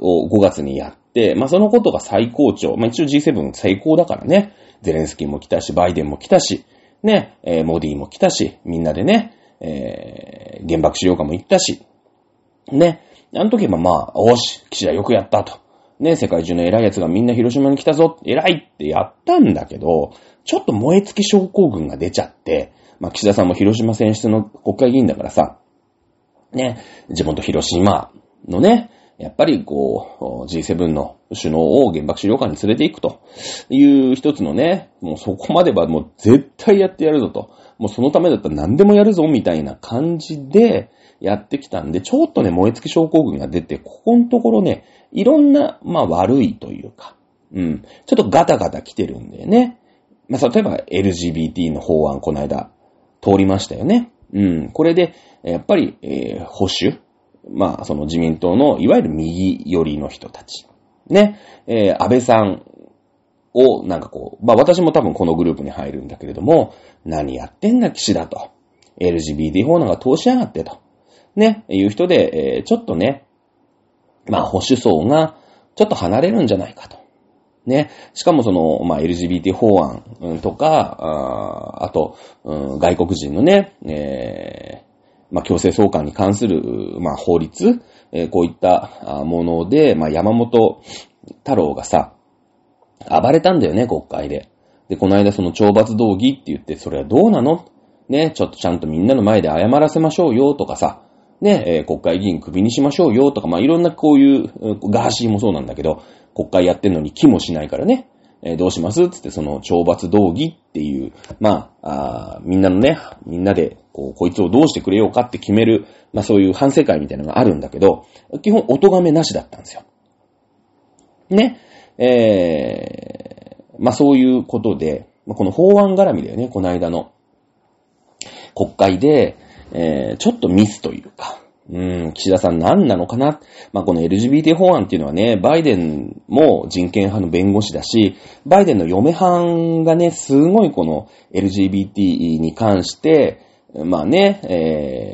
を5月にやっ、まあそのことが最高潮。まあ一応 G7 最高だからね。ゼレンスキーも来たし、バイデンも来たし、ね、えー、モディも来たし、みんなでね、えー、原爆資料館も行ったし、ね、あの時はまあ、おし、岸田よくやったと。ね、世界中の偉い奴がみんな広島に来たぞ、偉いってやったんだけど、ちょっと燃え尽き症候群が出ちゃって、まあ、岸田さんも広島選出の国会議員だからさ、ね、地元広島のね、やっぱりこう、G7 の首脳を原爆資料館に連れて行くという一つのね、もうそこまではもう絶対やってやるぞと。もうそのためだったら何でもやるぞみたいな感じでやってきたんで、ちょっとね、燃え尽き症候群が出て、ここのところね、いろんな、まあ悪いというか、うん、ちょっとガタガタ来てるんでね。まあ例えば LGBT の法案この間通りましたよね。うん、これで、やっぱり、えー、保守まあ、その自民党の、いわゆる右寄りの人たち。ね、えー、安倍さんを、なんかこう、まあ私も多分このグループに入るんだけれども、何やってんだ岸だと。LGBT 法なんか通しやがってと。ね、いう人で、えー、ちょっとね、まあ保守層がちょっと離れるんじゃないかと。ね。しかもその、まあ、LGBT 法案とか、ああと、うん、外国人のね、え、まあ、強制送還に関する、まあ、法律、えー、こういったもので、まあ、山本太郎がさ、暴れたんだよね、国会で。で、この間その懲罰道義って言って、それはどうなの？ね、ちょっとちゃんとみんなの前で謝らせましょうよとかさ、ね、えー、国会議員首にしましょうよとか、まあ、いろんなこういう、ガーシーもそうなんだけど、国会やってんのに気もしないからね、えー、どうします？つってその懲罰道義っていう、まあ、あみんなのね、みんなで、こう、こいつをどうしてくれようかって決める、まあそういう反省会みたいなのがあるんだけど、基本、音がめなしだったんですよ。ね。えー、まあそういうことで、まあ、この法案絡みだよね、この間の。国会で、えー、ちょっとミスというか、うん、岸田さん何なのかな？まあ、この LGBT 法案っていうのはね、バイデンも人権派の弁護士だし、バイデンの嫁はんがね、すごいこの LGBT に関して、まあね、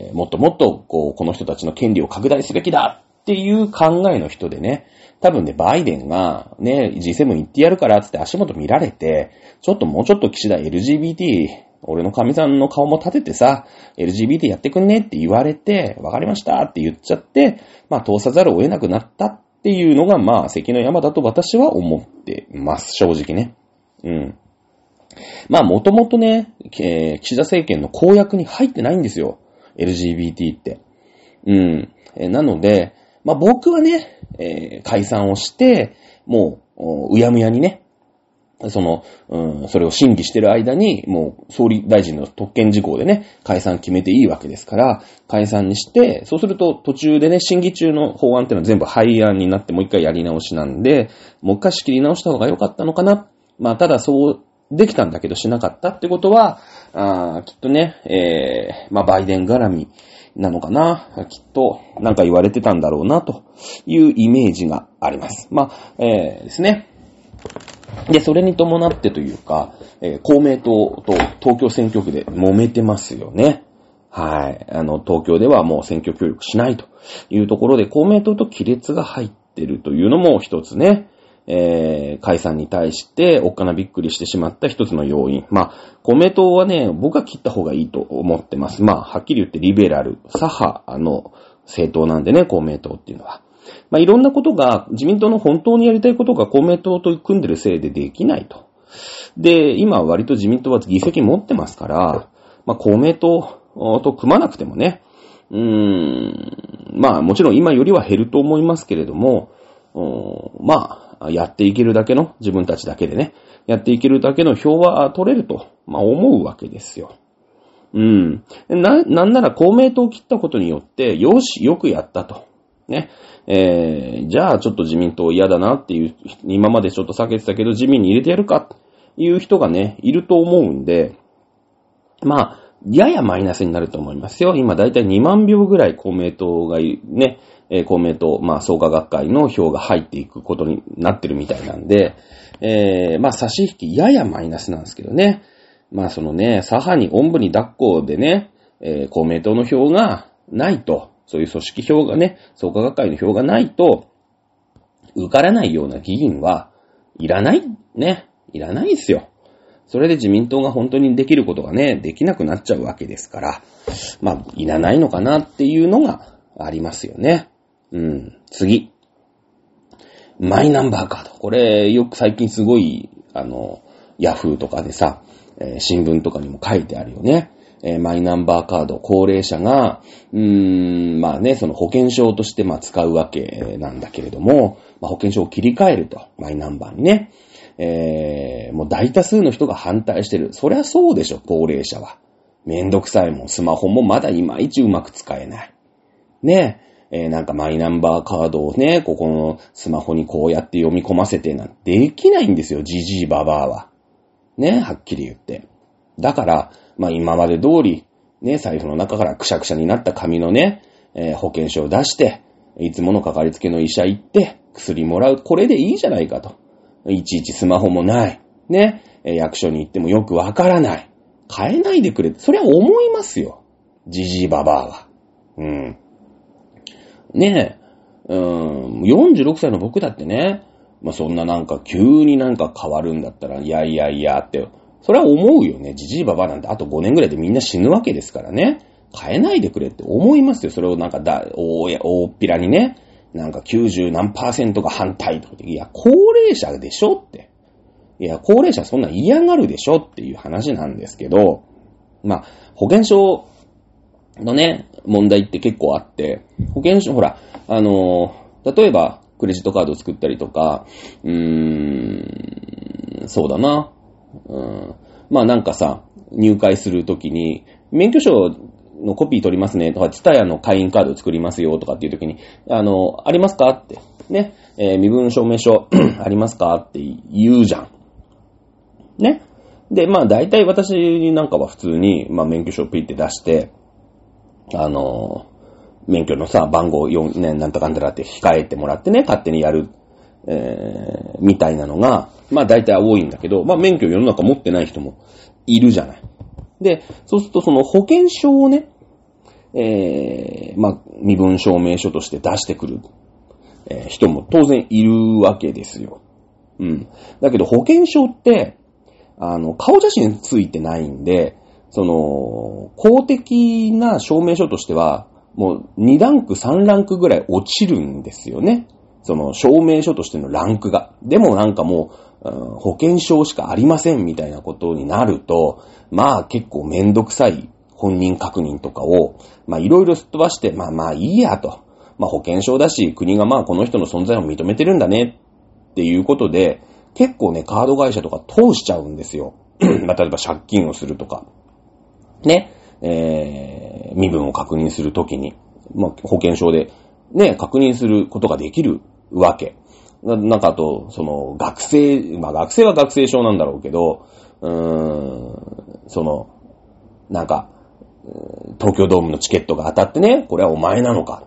えー、もっともっと、こう、この人たちの権利を拡大すべきだっていう考えの人でね、多分ね、バイデンがね、G7 行ってやるからって足元見られて、ちょっともうちょっと岸田 LGBT 俺の神さんの顔も立ててさ、LGBT やってくんねって言われて、わかりましたって言っちゃって、まあ通さざるを得なくなったっていうのが、まあ関の山だと私は思ってます、正直ね。うん。まあもともとね、えー、岸田政権の公約に入ってないんですよ。LGBT って。うん。えー、なので、まあ僕はね、えー、解散をして、もう、うやむやにね、その、うん、それを審議してる間に、もう総理大臣の特権事項でね、解散決めていいわけですから、解散にして、そうすると途中でね、審議中の法案っていうのは全部廃案になってもう一回やり直しなんで、もう一回仕切り直した方が良かったのかな。まあ、ただそうできたんだけどしなかったってことは、あきっとね、えー、まあ、バイデン絡みなのかな。きっと、なんか言われてたんだろうな、というイメージがあります。まあ、えー、ですね。で、それに伴ってというか、えー、公明党と東京選挙区で揉めてますよね。はい。あの、東京ではもう選挙協力しないというところで、公明党と亀裂が入ってるというのも一つね、えー、解散に対しておっかなびっくりしてしまった一つの要因。まあ、公明党はね、僕は切った方がいいと思ってます。まあ、はっきり言ってリベラル、左派の政党なんでね、公明党っていうのは。まあ、いろんなことが、自民党の本当にやりたいことが公明党と組んでるせいでできないと。で、今割と自民党は議席持ってますから、まあ、公明党と組まなくてもね、うーん、まあもちろん今よりは減ると思いますけれども、まあ、やっていけるだけの、自分たちだけでね、やっていけるだけの票は取れると、まあ思うわけですよ。うん。な、なんなら公明党を切ったことによって、よし、よくやったと。ね。えー、じゃあちょっと自民党嫌だなっていう、今までちょっと避けてたけど自民に入れてやるかっていう人がね、いると思うんで、まあ、ややマイナスになると思いますよ。今だいたい2万票ぐらい公明党がね、えー、公明党、まあ、創価学会の票が入っていくことになってるみたいなんで、えー、まあ、差し引きややマイナスなんですけどね。まあ、そのね、左派に、おんぶに抱っこでね、えー、公明党の票がないと、そういう組織票がね、創価学会の票がないと、受からないような議員はいらないね。いらないですよ。それで自民党が本当にできることがね、できなくなっちゃうわけですから、まあ、いらないのかなっていうのがありますよね。うん。次。マイナンバーカード。これ、よく最近すごい、あの、ヤフーとかでさ、えー、新聞とかにも書いてあるよね。えー、マイナンバーカード、高齢者が、うーん、まあね、その保険証としてまあ使うわけなんだけれども、まあ、保険証を切り替えると、マイナンバーにね。えー、もう大多数の人が反対してる。そりゃそうでしょ、高齢者は。めんどくさいもん、スマホもまだいまいちうまく使えない。ねえー、なんかマイナンバーカードをね、ここのスマホにこうやって読み込ませてなんてできないんですよ、じじいばばあは。ね、はっきり言って。だから、まあ今まで通り、ね、財布の中からくしゃくしゃになった紙のね、えー、保険証を出して、いつものかかりつけの医者行って、薬もらう。これでいいじゃないかと。いちいちスマホもない。ね、え役所に行ってもよくわからない。変えないでくれ。そりゃ思いますよ。じじいばばあは。うん。ねえ、うん、46歳の僕だってね、まあ、そんななんか急になんか変わるんだったら、いやいやいやって、それは思うよね。じじいばばなんてあと5年ぐらいでみんな死ぬわけですからね。変えないでくれって思いますよ。それをなんかだ、大、大っぴらにね、なんか90何パーセントが反対とかいや、高齢者でしょって。いや、高齢者そんな嫌がるでしょっていう話なんですけど、まあ、保険証のね、問題って結構あって、保険証、ほら、あのー、例えば、クレジットカードを作ったりとか、うーん、そうだな。うん、まあなんかさ、入会するときに、免許証のコピー取りますねとか、ツタヤの会員カード作りますよとかっていうときに、あの、ありますかって、ね、えー、身分証明書 ありますかって言うじゃん。ね。で、まあ大体私なんかは普通に、まあ免許証ピーって出して、あの、免許のさ、番号4年なんとかんだらって控えてもらってね、勝手にやる、えー、みたいなのが、まあ大体多いんだけど、まあ免許世の中持ってない人もいるじゃない。で、そうするとその保険証をね、えー、まあ身分証明書として出してくる、えー、人も当然いるわけですよ。うん。だけど保険証って、あの、顔写真ついてないんで、その、公的な証明書としては、もう2ランク3ランクぐらい落ちるんですよね。その証明書としてのランクが。でもなんかもう、保険証しかありませんみたいなことになると、まあ結構めんどくさい本人確認とかを、まあいろいろすっ飛ばして、まあまあいいやと。まあ保険証だし、国がまあこの人の存在を認めてるんだねっていうことで、結構ね、カード会社とか通しちゃうんですよ。まあ例えば借金をするとか。ね。えー、身分を確認するときに、まあ、保険証で、ね、確認することができるわけ。ななんかあと、その、学生、まあ、学生は学生証なんだろうけど、うーん、その、なんか、東京ドームのチケットが当たってね、これはお前なのか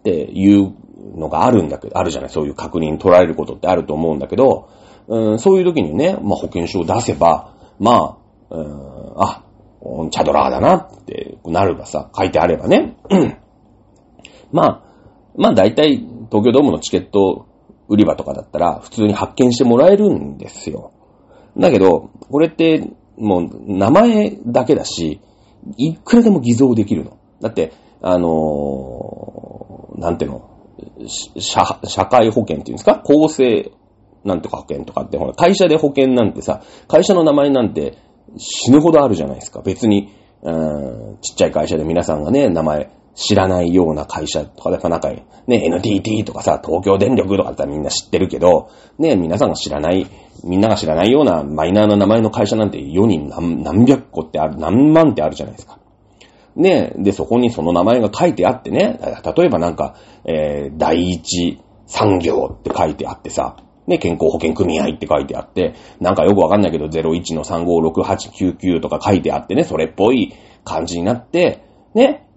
っていうのがあるんだけど、あるじゃない、そういう確認取られることってあると思うんだけど、うん、そういう時にね、まあ、保険証を出せば、まあ、うん、あ、チャドラーだなってなるがさ、書いてあればね。まあ、まあ大体東京ドームのチケット売り場とかだったら普通に発見してもらえるんですよ。だけど、これってもう名前だけだし、いくらでも偽造できるの。だって、あのー、なんていうの、社、社会保険っていうんですか？公正なんとか保険とかって、ほら、会社で保険なんてさ、会社の名前なんて死ぬほどあるじゃないですか。別に、うん、ちっちゃい会社で皆さんがね、名前知らないような会社とか、やっぱなんか、ね、NTT とかさ、東京電力とかだったらみんな知ってるけど、ね、皆さんが知らない、みんなが知らないようなマイナーな名前の会社なんて世に何何百個ってある、何万ってあるじゃないですか。ね、で、そこにその名前が書いてあってね、例えばなんか、えー、第一産業って書いてあってさ、ね、健康保険組合って書いてあって、なんかよくわかんないけど、01の356899とか書いてあってね、それっぽい感じになって、ね、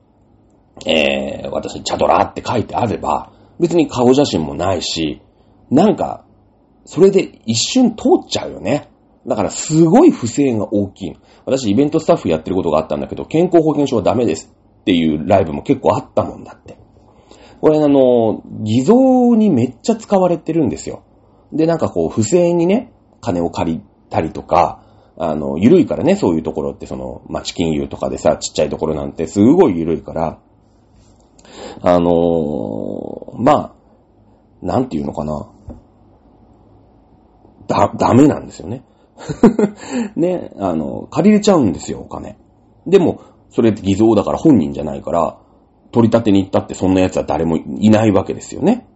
えー、私、チャドラーって書いてあれば、別に顔写真もないし、なんか、それで一瞬通っちゃうよね。だからすごい不正が大きい。私イベントスタッフやってることがあったんだけど、健康保険証はダメですっていうライブも結構あったもんだって。これあの、偽造にめっちゃ使われてるんですよ。で、なんかこう、不正にね、金を借りたりとか、あの、ゆるいからね、そういうところって、その、町金融とかでさ、ちっちゃいところなんてすごいゆるいから、あの、まあ、なんていうのかな。だ、ダメなんですよね。ね、あの、借りれちゃうんですよ、お金。でも、それって偽造だから本人じゃないから、取り立てに行ったってそんな奴は誰もいないわけですよね。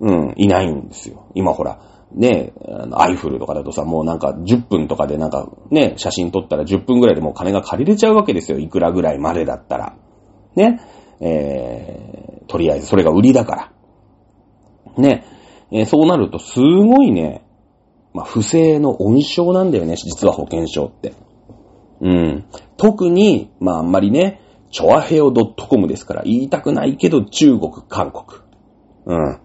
うん、いないんですよ。今ほら、ね、あのアイフルとかだとさ、もうなんか10分とかでなんかね、写真撮ったら10分ぐらいでもう金が借りれちゃうわけですよ。いくらぐらいまでだったら。ね。えー、とりあえずそれが売りだから。ね。えーそうなるとすごいね、まあ、不正の温床なんだよね、実は保険証って。うん。特に、まああんまりね、チョアヘオ .com ですから言いたくないけど中国、韓国。うん。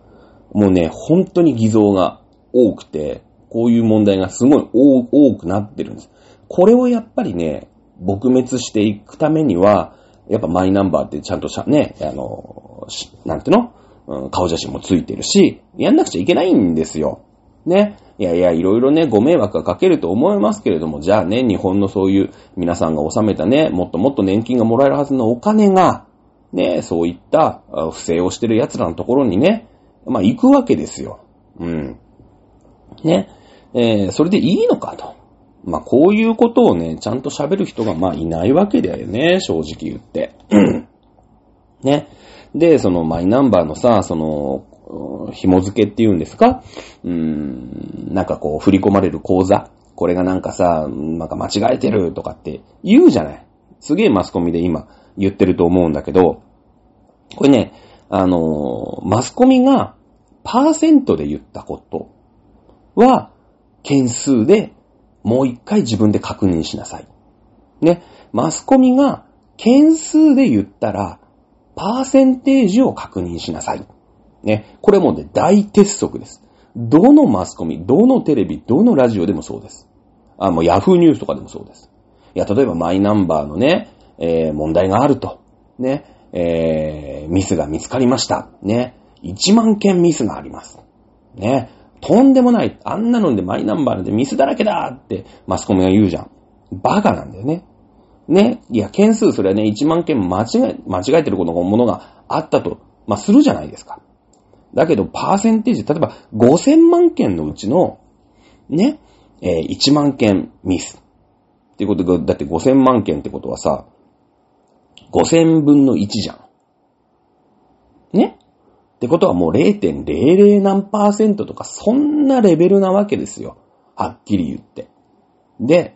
もうね、本当に偽造が多くて、こういう問題がすごい多くなってるんです。これをやっぱりね、撲滅していくためには、やっぱマイナンバーってちゃんとしゃね、あの、なんていうの、うん顔写真もついてるし、やんなくちゃいけないんですよ。ね。いやいや、いろいろね、ご迷惑がかけると思いますけれども、じゃあね、日本のそういう皆さんが納めたね、もっともっと年金がもらえるはずのお金が、ね、そういった不正をしてる奴らのところにね、まあ行くわけですよ。うん。ね。えーそれでいいのかと。まあこういうことをね、ちゃんと喋る人がまあいないわけだよね、正直言って。ね。で、そのマイナンバーのさ、その、紐付けっていうんですか？うーん、なんかこう振り込まれる口座？これがなんかさ、なんか間違えてるとかって言うじゃないすげえマスコミで今言ってると思うんだけど、これね、あのマスコミがパーセントで言ったことは、件数でもう一回自分で確認しなさい。ね。マスコミが件数で言ったら、パーセンテージを確認しなさい。ね。これもね、大鉄則です。どのマスコミ、どのテレビ、どのラジオでもそうです。あ、もうヤフーニュースとかでもそうです。いや、例えばマイナンバーのね、えー問題があると。ね。えーミスが見つかりました。ね。1万件ミスがあります。ね。とんでもない。あんなのでマイナンバーなんでミスだらけだってマスコミが言うじゃん。バカなんだよね。ね。いや、件数それはね、1万件間違え、間違えてることのものがあったと、まあ、するじゃないですか。だけど、パーセンテージ、例えば5000万件のうちの、ね、えー1万件ミス。っていうことが、だって5000万件ってことはさ、5000分の1じゃん。ねってことはもう0.00何パーセントとか、そんなレベルなわけですよ。はっきり言って。で、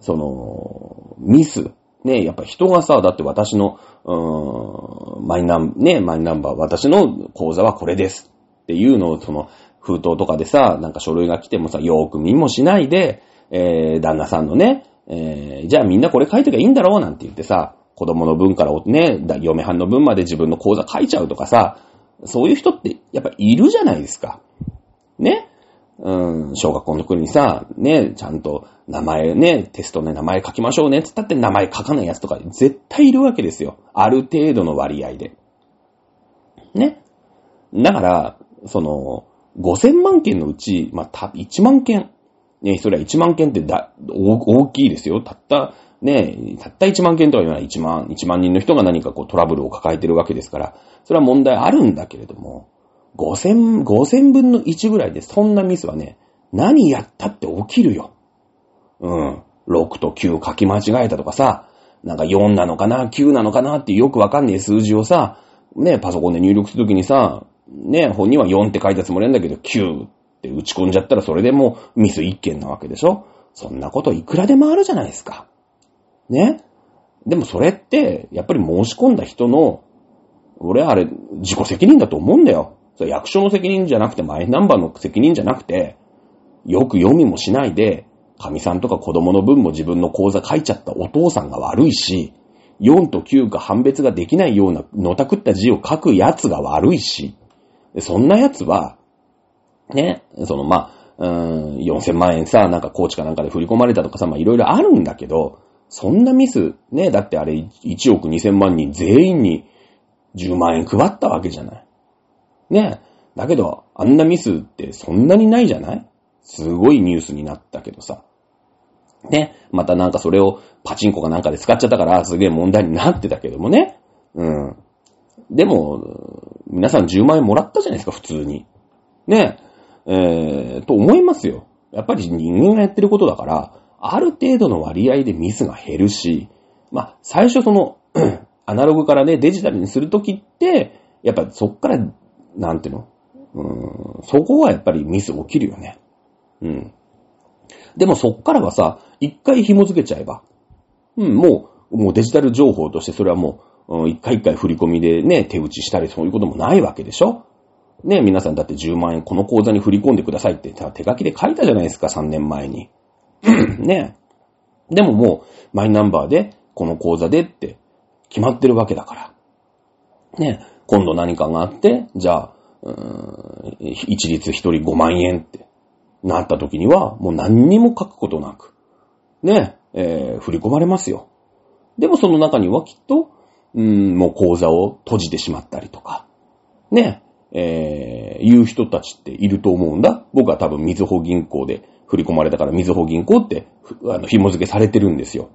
その、ミス。ね、やっぱ人がさ、だって私の、うーん、マイナン、ね、マイナンバー、私の口座はこれです。っていうのを、その、封筒とかでさ、なんか書類が来てもさ、よーく見もしないで、えー、旦那さんのね、えー、じゃあみんなこれ書いときゃいいんだろうなんて言ってさ、子供の分からね、嫁はんの分まで自分の口座書いちゃうとかさ、そういう人ってやっぱいるじゃないですか。ね？うん、小学校の時にさ、ね、ちゃんと名前ね、テストね、名前書きましょうね、つったって名前書かないやつとか絶対いるわけですよ。ある程度の割合で。ね？だから、その、5000万件のうち、まあ、た、1万件。ね、それは1万件ってだ、大大きいですよ。たった、ね、たった1万件とは言わない1万、1万人の人が何かこうトラブルを抱えてるわけですから、それは問題あるんだけれども、5000、5000分の1ぐらいでそんなミスはね、何やったって起きるよ。うん。6と9書き間違えたとかさ、なんか4なのかな、9なのかなってよくわかんねえ数字をさ、ね、パソコンで入力するときにさ、ね、本人は4って書いたつもりなんだけど、9って打ち込んじゃったらそれでもうミス1件なわけでしょそんなこといくらでもあるじゃないですか。ね。でもそれって、やっぱり申し込んだ人の、俺はあれ、自己責任だと思うんだよ。それ役所の責任じゃなくて、マイナンバーの責任じゃなくて、よく読みもしないで、神さんとか子供の分も自分の口座書いちゃったお父さんが悪いし、4と9が判別ができないようなのたくった字を書くやつが悪いし、そんなやつは、ね、そのまあ、うーん、4000万円さ、なんかコーチかなんかで振り込まれたとかさ、まあいろいろあるんだけど、そんなミス、ね、だってあれ1億2000万人全員に10万円配ったわけじゃない。ね。だけど、あんなミスってそんなにないじゃない？すごいニュースになったけどさ。ね。またなんかそれをパチンコかなんかで使っちゃったからすげえ問題になってたけどもね。うん。でも、皆さん10万円もらったじゃないですか、普通に。ね。えー、と思いますよ。やっぱり人間がやってることだから、ある程度の割合でミスが減るし、まあ、最初その、アナログからね、デジタルにするときって、やっぱそっから、なんていうの？うん、そこはやっぱりミス起きるよね。うん。でもそっからはさ、一回紐付けちゃえば、うん、もう、もうデジタル情報としてそれはもう、一回一回振り込みでね、手打ちしたりそういうこともないわけでしょ？ね、皆さんだって10万円この口座に振り込んでくださいって手書きで書いたじゃないですか、3年前に。ね。でももう、マイナンバーで、この口座でって決まってるわけだから。ね。今度何かがあって、じゃあ、一律一人5万円ってなった時には、もう何にも書くことなく、ね、えー、振り込まれますよ。でもその中にはきっと、うん、もう口座を閉じてしまったりとか、ね、えー、言う人たちっていると思うんだ。僕は多分、みずほ銀行で振り込まれたから、みずほ銀行って、あの、紐付けされてるんですよ。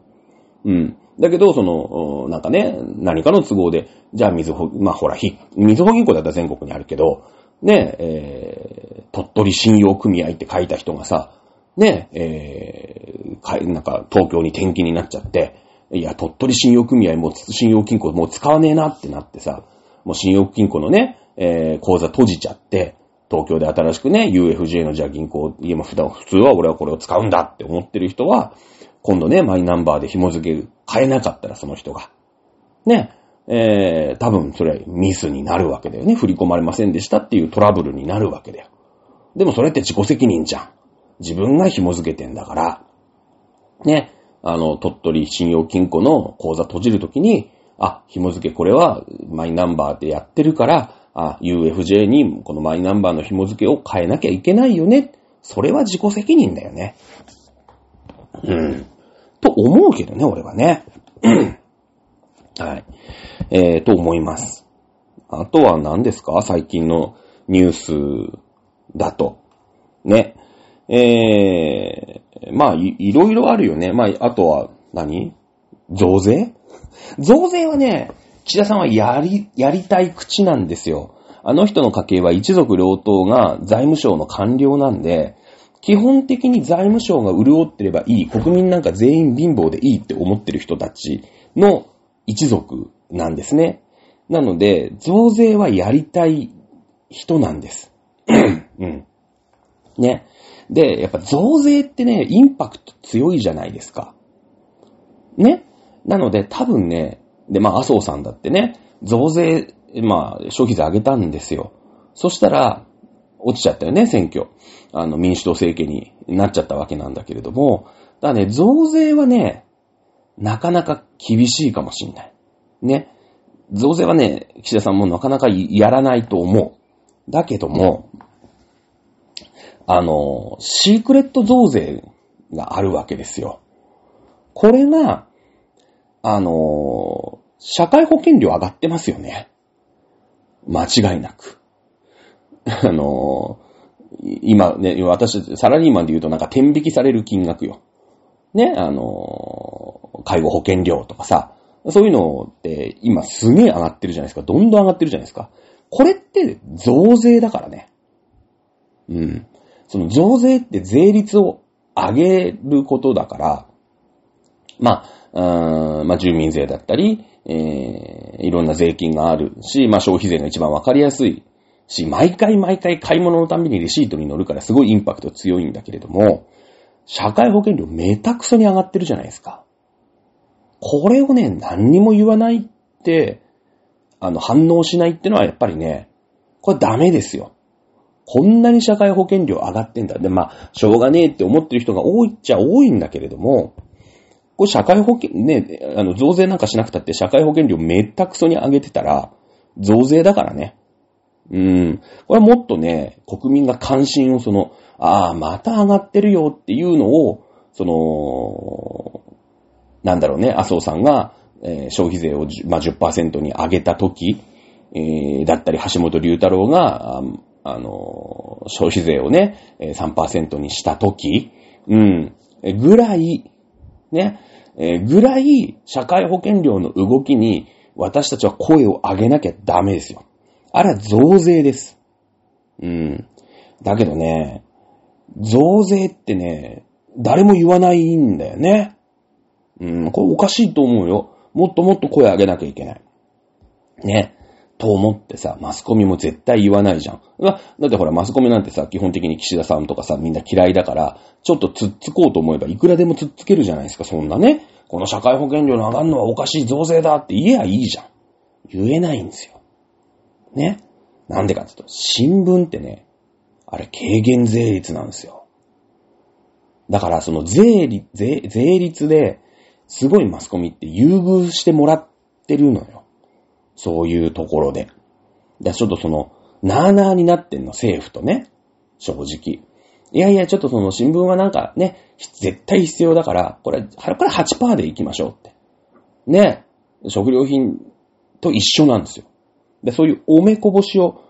うん。だけど、その、なんかね、何かの都合で、じゃあ、みずほ、まあ、ほら、ひ、みずほ銀行だったら全国にあるけど、ね、えー、鳥取信用組合って書いた人がさ、ね、えー、かなんか、東京に転勤になっちゃって、いや、鳥取信用組合も、信用金庫もう使わねえなってなってさ、もう信用金庫のね、えー、口座閉じちゃって、東京で新しくね、UFJ のじゃあ銀行、家も普段、普通は俺はこれを使うんだって思ってる人は、今度ね、マイナンバーで紐付け、変えなかったらその人が。ね、えー、多分それミスになるわけだよね。振り込まれませんでしたっていうトラブルになるわけだよ。でもそれって自己責任じゃん。自分が紐付けてんだから。ね、あの、鳥取信用金庫の口座閉じるときに、あ、紐付けこれはマイナンバーでやってるから、あ、UFJ にこのマイナンバーの紐付けを変えなきゃいけないよね。それは自己責任だよね。うん。と思うけどね、俺はね。はい。えー、と思います。あとは何ですか？最近のニュースだと。ね。えー、まあい、いろいろあるよね。まあ、あとは何、増税？増税はね、岸田さんはやり、やりたい口なんですよ。あの人の家系は一族両党が財務省の官僚なんで、基本的に財務省が潤ってればいい、国民なんか全員貧乏でいいって思ってる人たちの一族なんですね。なので、増税はやりたい人なんです。うん。ね。で、やっぱ増税ってね、インパクト強いじゃないですか。ね。なので、多分ね、で、まあ、麻生さんだってね、増税、まあ、消費税上げたんですよ。そしたら、落ちちゃったよね、選挙。あの、民主党政権になっちゃったわけなんだけれども、だからね、増税はね、なかなか厳しいかもしんない。ね。増税はね、岸田さんもなかなかやらないと思う。だけども、あの、シークレット増税があるわけですよ。これが、あの、社会保険料上がってますよね。間違いなく。あの、今ね、私、サラリーマンで言うとなんか天引きされる金額よ。ね、あの、介護保険料とかさ、そういうのって今すげえ上がってるじゃないですか。どんどん上がってるじゃないですか。これって増税だからね。うん。その増税って税率を上げることだから、まあ、まあ、住民税だったり、えー、いろんな税金があるし、まあ、消費税が一番わかりやすいし、毎回毎回買い物のためにレシートに乗るからすごいインパクト強いんだけれども、社会保険料めたくそに上がってるじゃないですか。これをね、何にも言わないって、あの、反応しないってのはやっぱりね、これダメですよ。こんなに社会保険料上がってんだ。で、まあ、しょうがねえって思ってる人が多いっちゃ多いんだけれども、これ社会保険、ね、あの、増税なんかしなくたって社会保険料めったくそに上げてたら、増税だからね。うん。これはもっとね、国民が関心をその、ああ、また上がってるよっていうのを、その、なんだろうね、麻生さんが、えー、消費税を、まあ、10%に上げたとき、えー、だったり、橋本龍太郎が、あ、の、消費税をね、3%にしたとき、うん、ぐらい、ね、えー、ぐらい、社会保険料の動きに、私たちは声を上げなきゃダメですよ。あれは増税です。うん。だけどね、増税ってね、誰も言わないんだよね。うん、これおかしいと思うよ。もっともっと声上げなきゃいけない。ね。と思ってさ、マスコミも絶対言わないじゃん。だってほら、マスコミなんてさ、基本的に岸田さんとかさ、みんな嫌いだから、ちょっとつっつこうと思えばいくらでもつっつけるじゃないですか、そんなね。この社会保険料の上がるのはおかしい増税だって言えばいいじゃん。言えないんですよ。ね。なんでかって言うと、新聞ってね、あれ軽減税率なんですよ。だからその税率、税、税率で、すごいマスコミって優遇してもらってるのよ。そういうところで。で、ちょっとその、なーなーになってんの、政府とね。正直。いやいや、ちょっとその新聞はなんかね、絶対必要だから、これ、これ8%でいきましょうって。ね。食料品と一緒なんですよ。で、そういうおめこぼしを、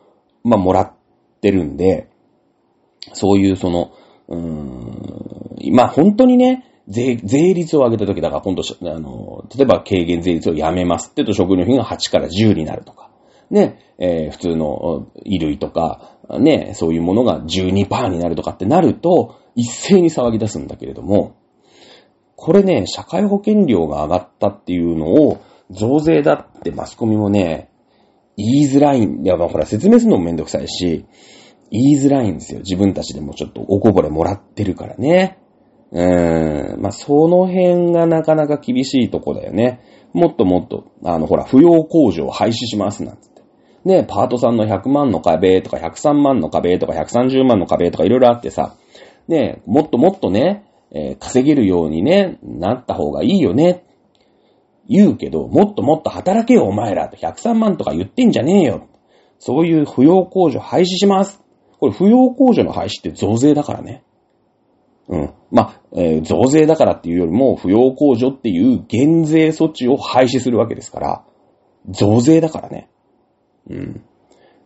まあ、もらってるんで、そういうその、うーん、まあ、本当にね、税、税率を上げた時だから、今度、あの、例えば軽減税率をやめますって言うと食料品が8から10になるとか、ね、えー、普通の衣類とか、ね、そういうものが12%になるとかってなると、一斉に騒ぎ出すんだけれども、これね、社会保険料が上がったっていうのを、増税だってマスコミもね、言いづらいん、いや、ほら説明するのもめんどくさいし、言いづらいんですよ。自分たちでもちょっとおこぼれもらってるからね。うーん。まあ、その辺がなかなか厳しいとこだよね。もっともっと、あの、ほら、扶養控除を廃止しますなんつって。ね、パートさんの100万の壁とか103万の壁とか130万の壁とかいろいろあってさ、ね、もっともっとね、えー、稼げるようにね、なった方がいいよね。言うけど、もっともっと働けよお前らって103万とか言ってんじゃねえよ。そういう扶養控除廃止します。これ扶養控除の廃止って増税だからね。うん。まあ、えー、増税だからっていうよりも、扶養控除っていう減税措置を廃止するわけですから、増税だからね。うん。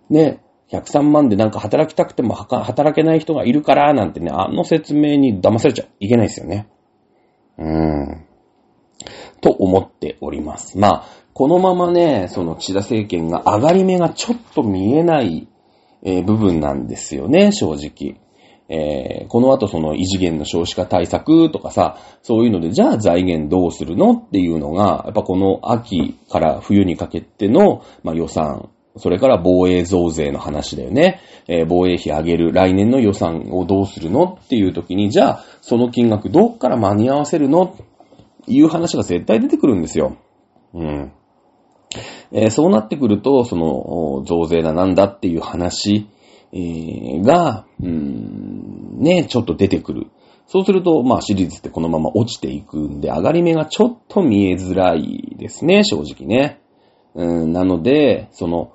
ね、103万でなんか働きたくても働けない人がいるから、なんてね、あの説明に騙されちゃいけないですよね。うーん。と思っております。まあ、このままね、その岸田政権が上がり目がちょっと見えないえー、部分なんですよね、正直。えー、この後その異次元の少子化対策とかさ、そういうので、じゃあ財源どうするのっていうのが、やっぱこの秋から冬にかけての、まあ、予算、それから防衛増税の話だよね。えー、防衛費上げる来年の予算をどうするのっていう時に、じゃあその金額どっから間に合わせるのっていう話が絶対出てくるんですよ。うん。えー、そうなってくると、その、増税だなんだっていう話、が、うん、ね、ちょっと出てくる。そうすると、まあ、シリーズってこのまま落ちていくんで、上がり目がちょっと見えづらいですね、正直ね。うん、なので、その、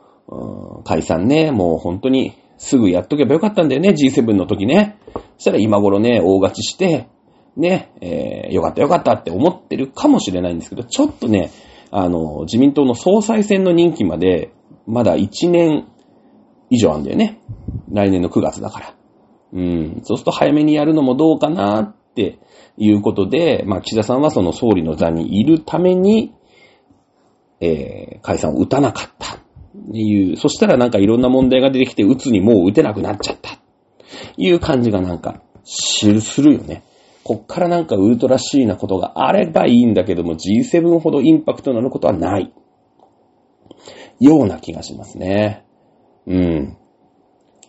解散ね、もう本当にすぐやっとけばよかったんだよね、G7 の時ね。そしたら今頃ね、大勝ちして、ね、えー、よかったよかったって思ってるかもしれないんですけど、ちょっとね、あの、自民党の総裁選の任期まで、まだ1年以上あんだよね。来年の9月だから。うん。そうすると早めにやるのもどうかなっていうことで、まあ、岸田さんはその総理の座にいるために、えー、解散を打たなかった。っていう、そしたらなんかいろんな問題が出てきて、打つにもう打てなくなっちゃった。いう感じがなんか、するよね。こっからなんかウルトラシーなことがあればいいんだけども G7 ほどインパクトのあることはない。ような気がしますね。うん。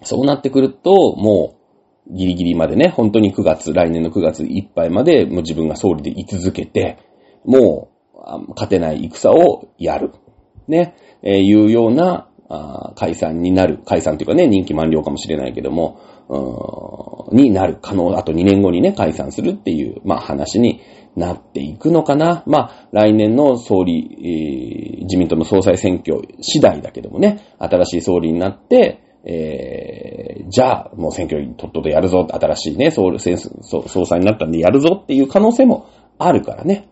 そうなってくると、もう、ギリギリまでね、本当に9月、来年の9月いっぱいまで、もう自分が総理で居続けて、もう、勝てない戦をやる。ね、えー、いうような、あ解散になる。解散というかね、任期満了かもしれないけども、うんになる可能、あと2年後にね、解散するっていう、まあ話になっていくのかな。まあ、来年の総理、えー、自民党の総裁選挙次第だけどもね、新しい総理になって、えー、じゃあ、もう選挙にとっととやるぞ、新しいね、総総裁になったんでやるぞっていう可能性もあるからね。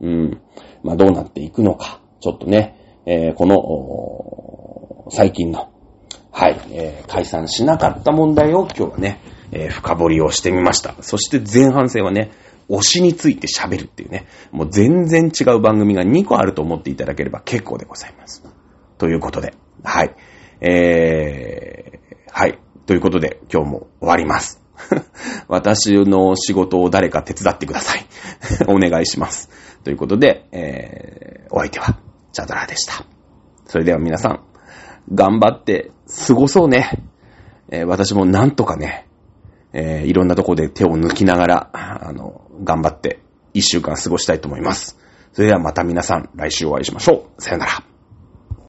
うん。まあ、どうなっていくのか、ちょっとね、えー、この、最近の、はい、えー、解散しなかった問題を今日はね、えー、深掘りをしてみました。そして前半戦はね、推しについて喋るっていうね、もう全然違う番組が2個あると思っていただければ結構でございます。ということで、はい。えー、はい。ということで、今日も終わります。私の仕事を誰か手伝ってください。お願いします。ということで、えー、お相手は、チャドラでした。それでは皆さん、頑張って過ごそうね。えー、私もなんとかね、えー、いろんなとこで手を抜きながら、あの、頑張って一週間過ごしたいと思います。それではまた皆さん、来週お会いしましょう。さよなら。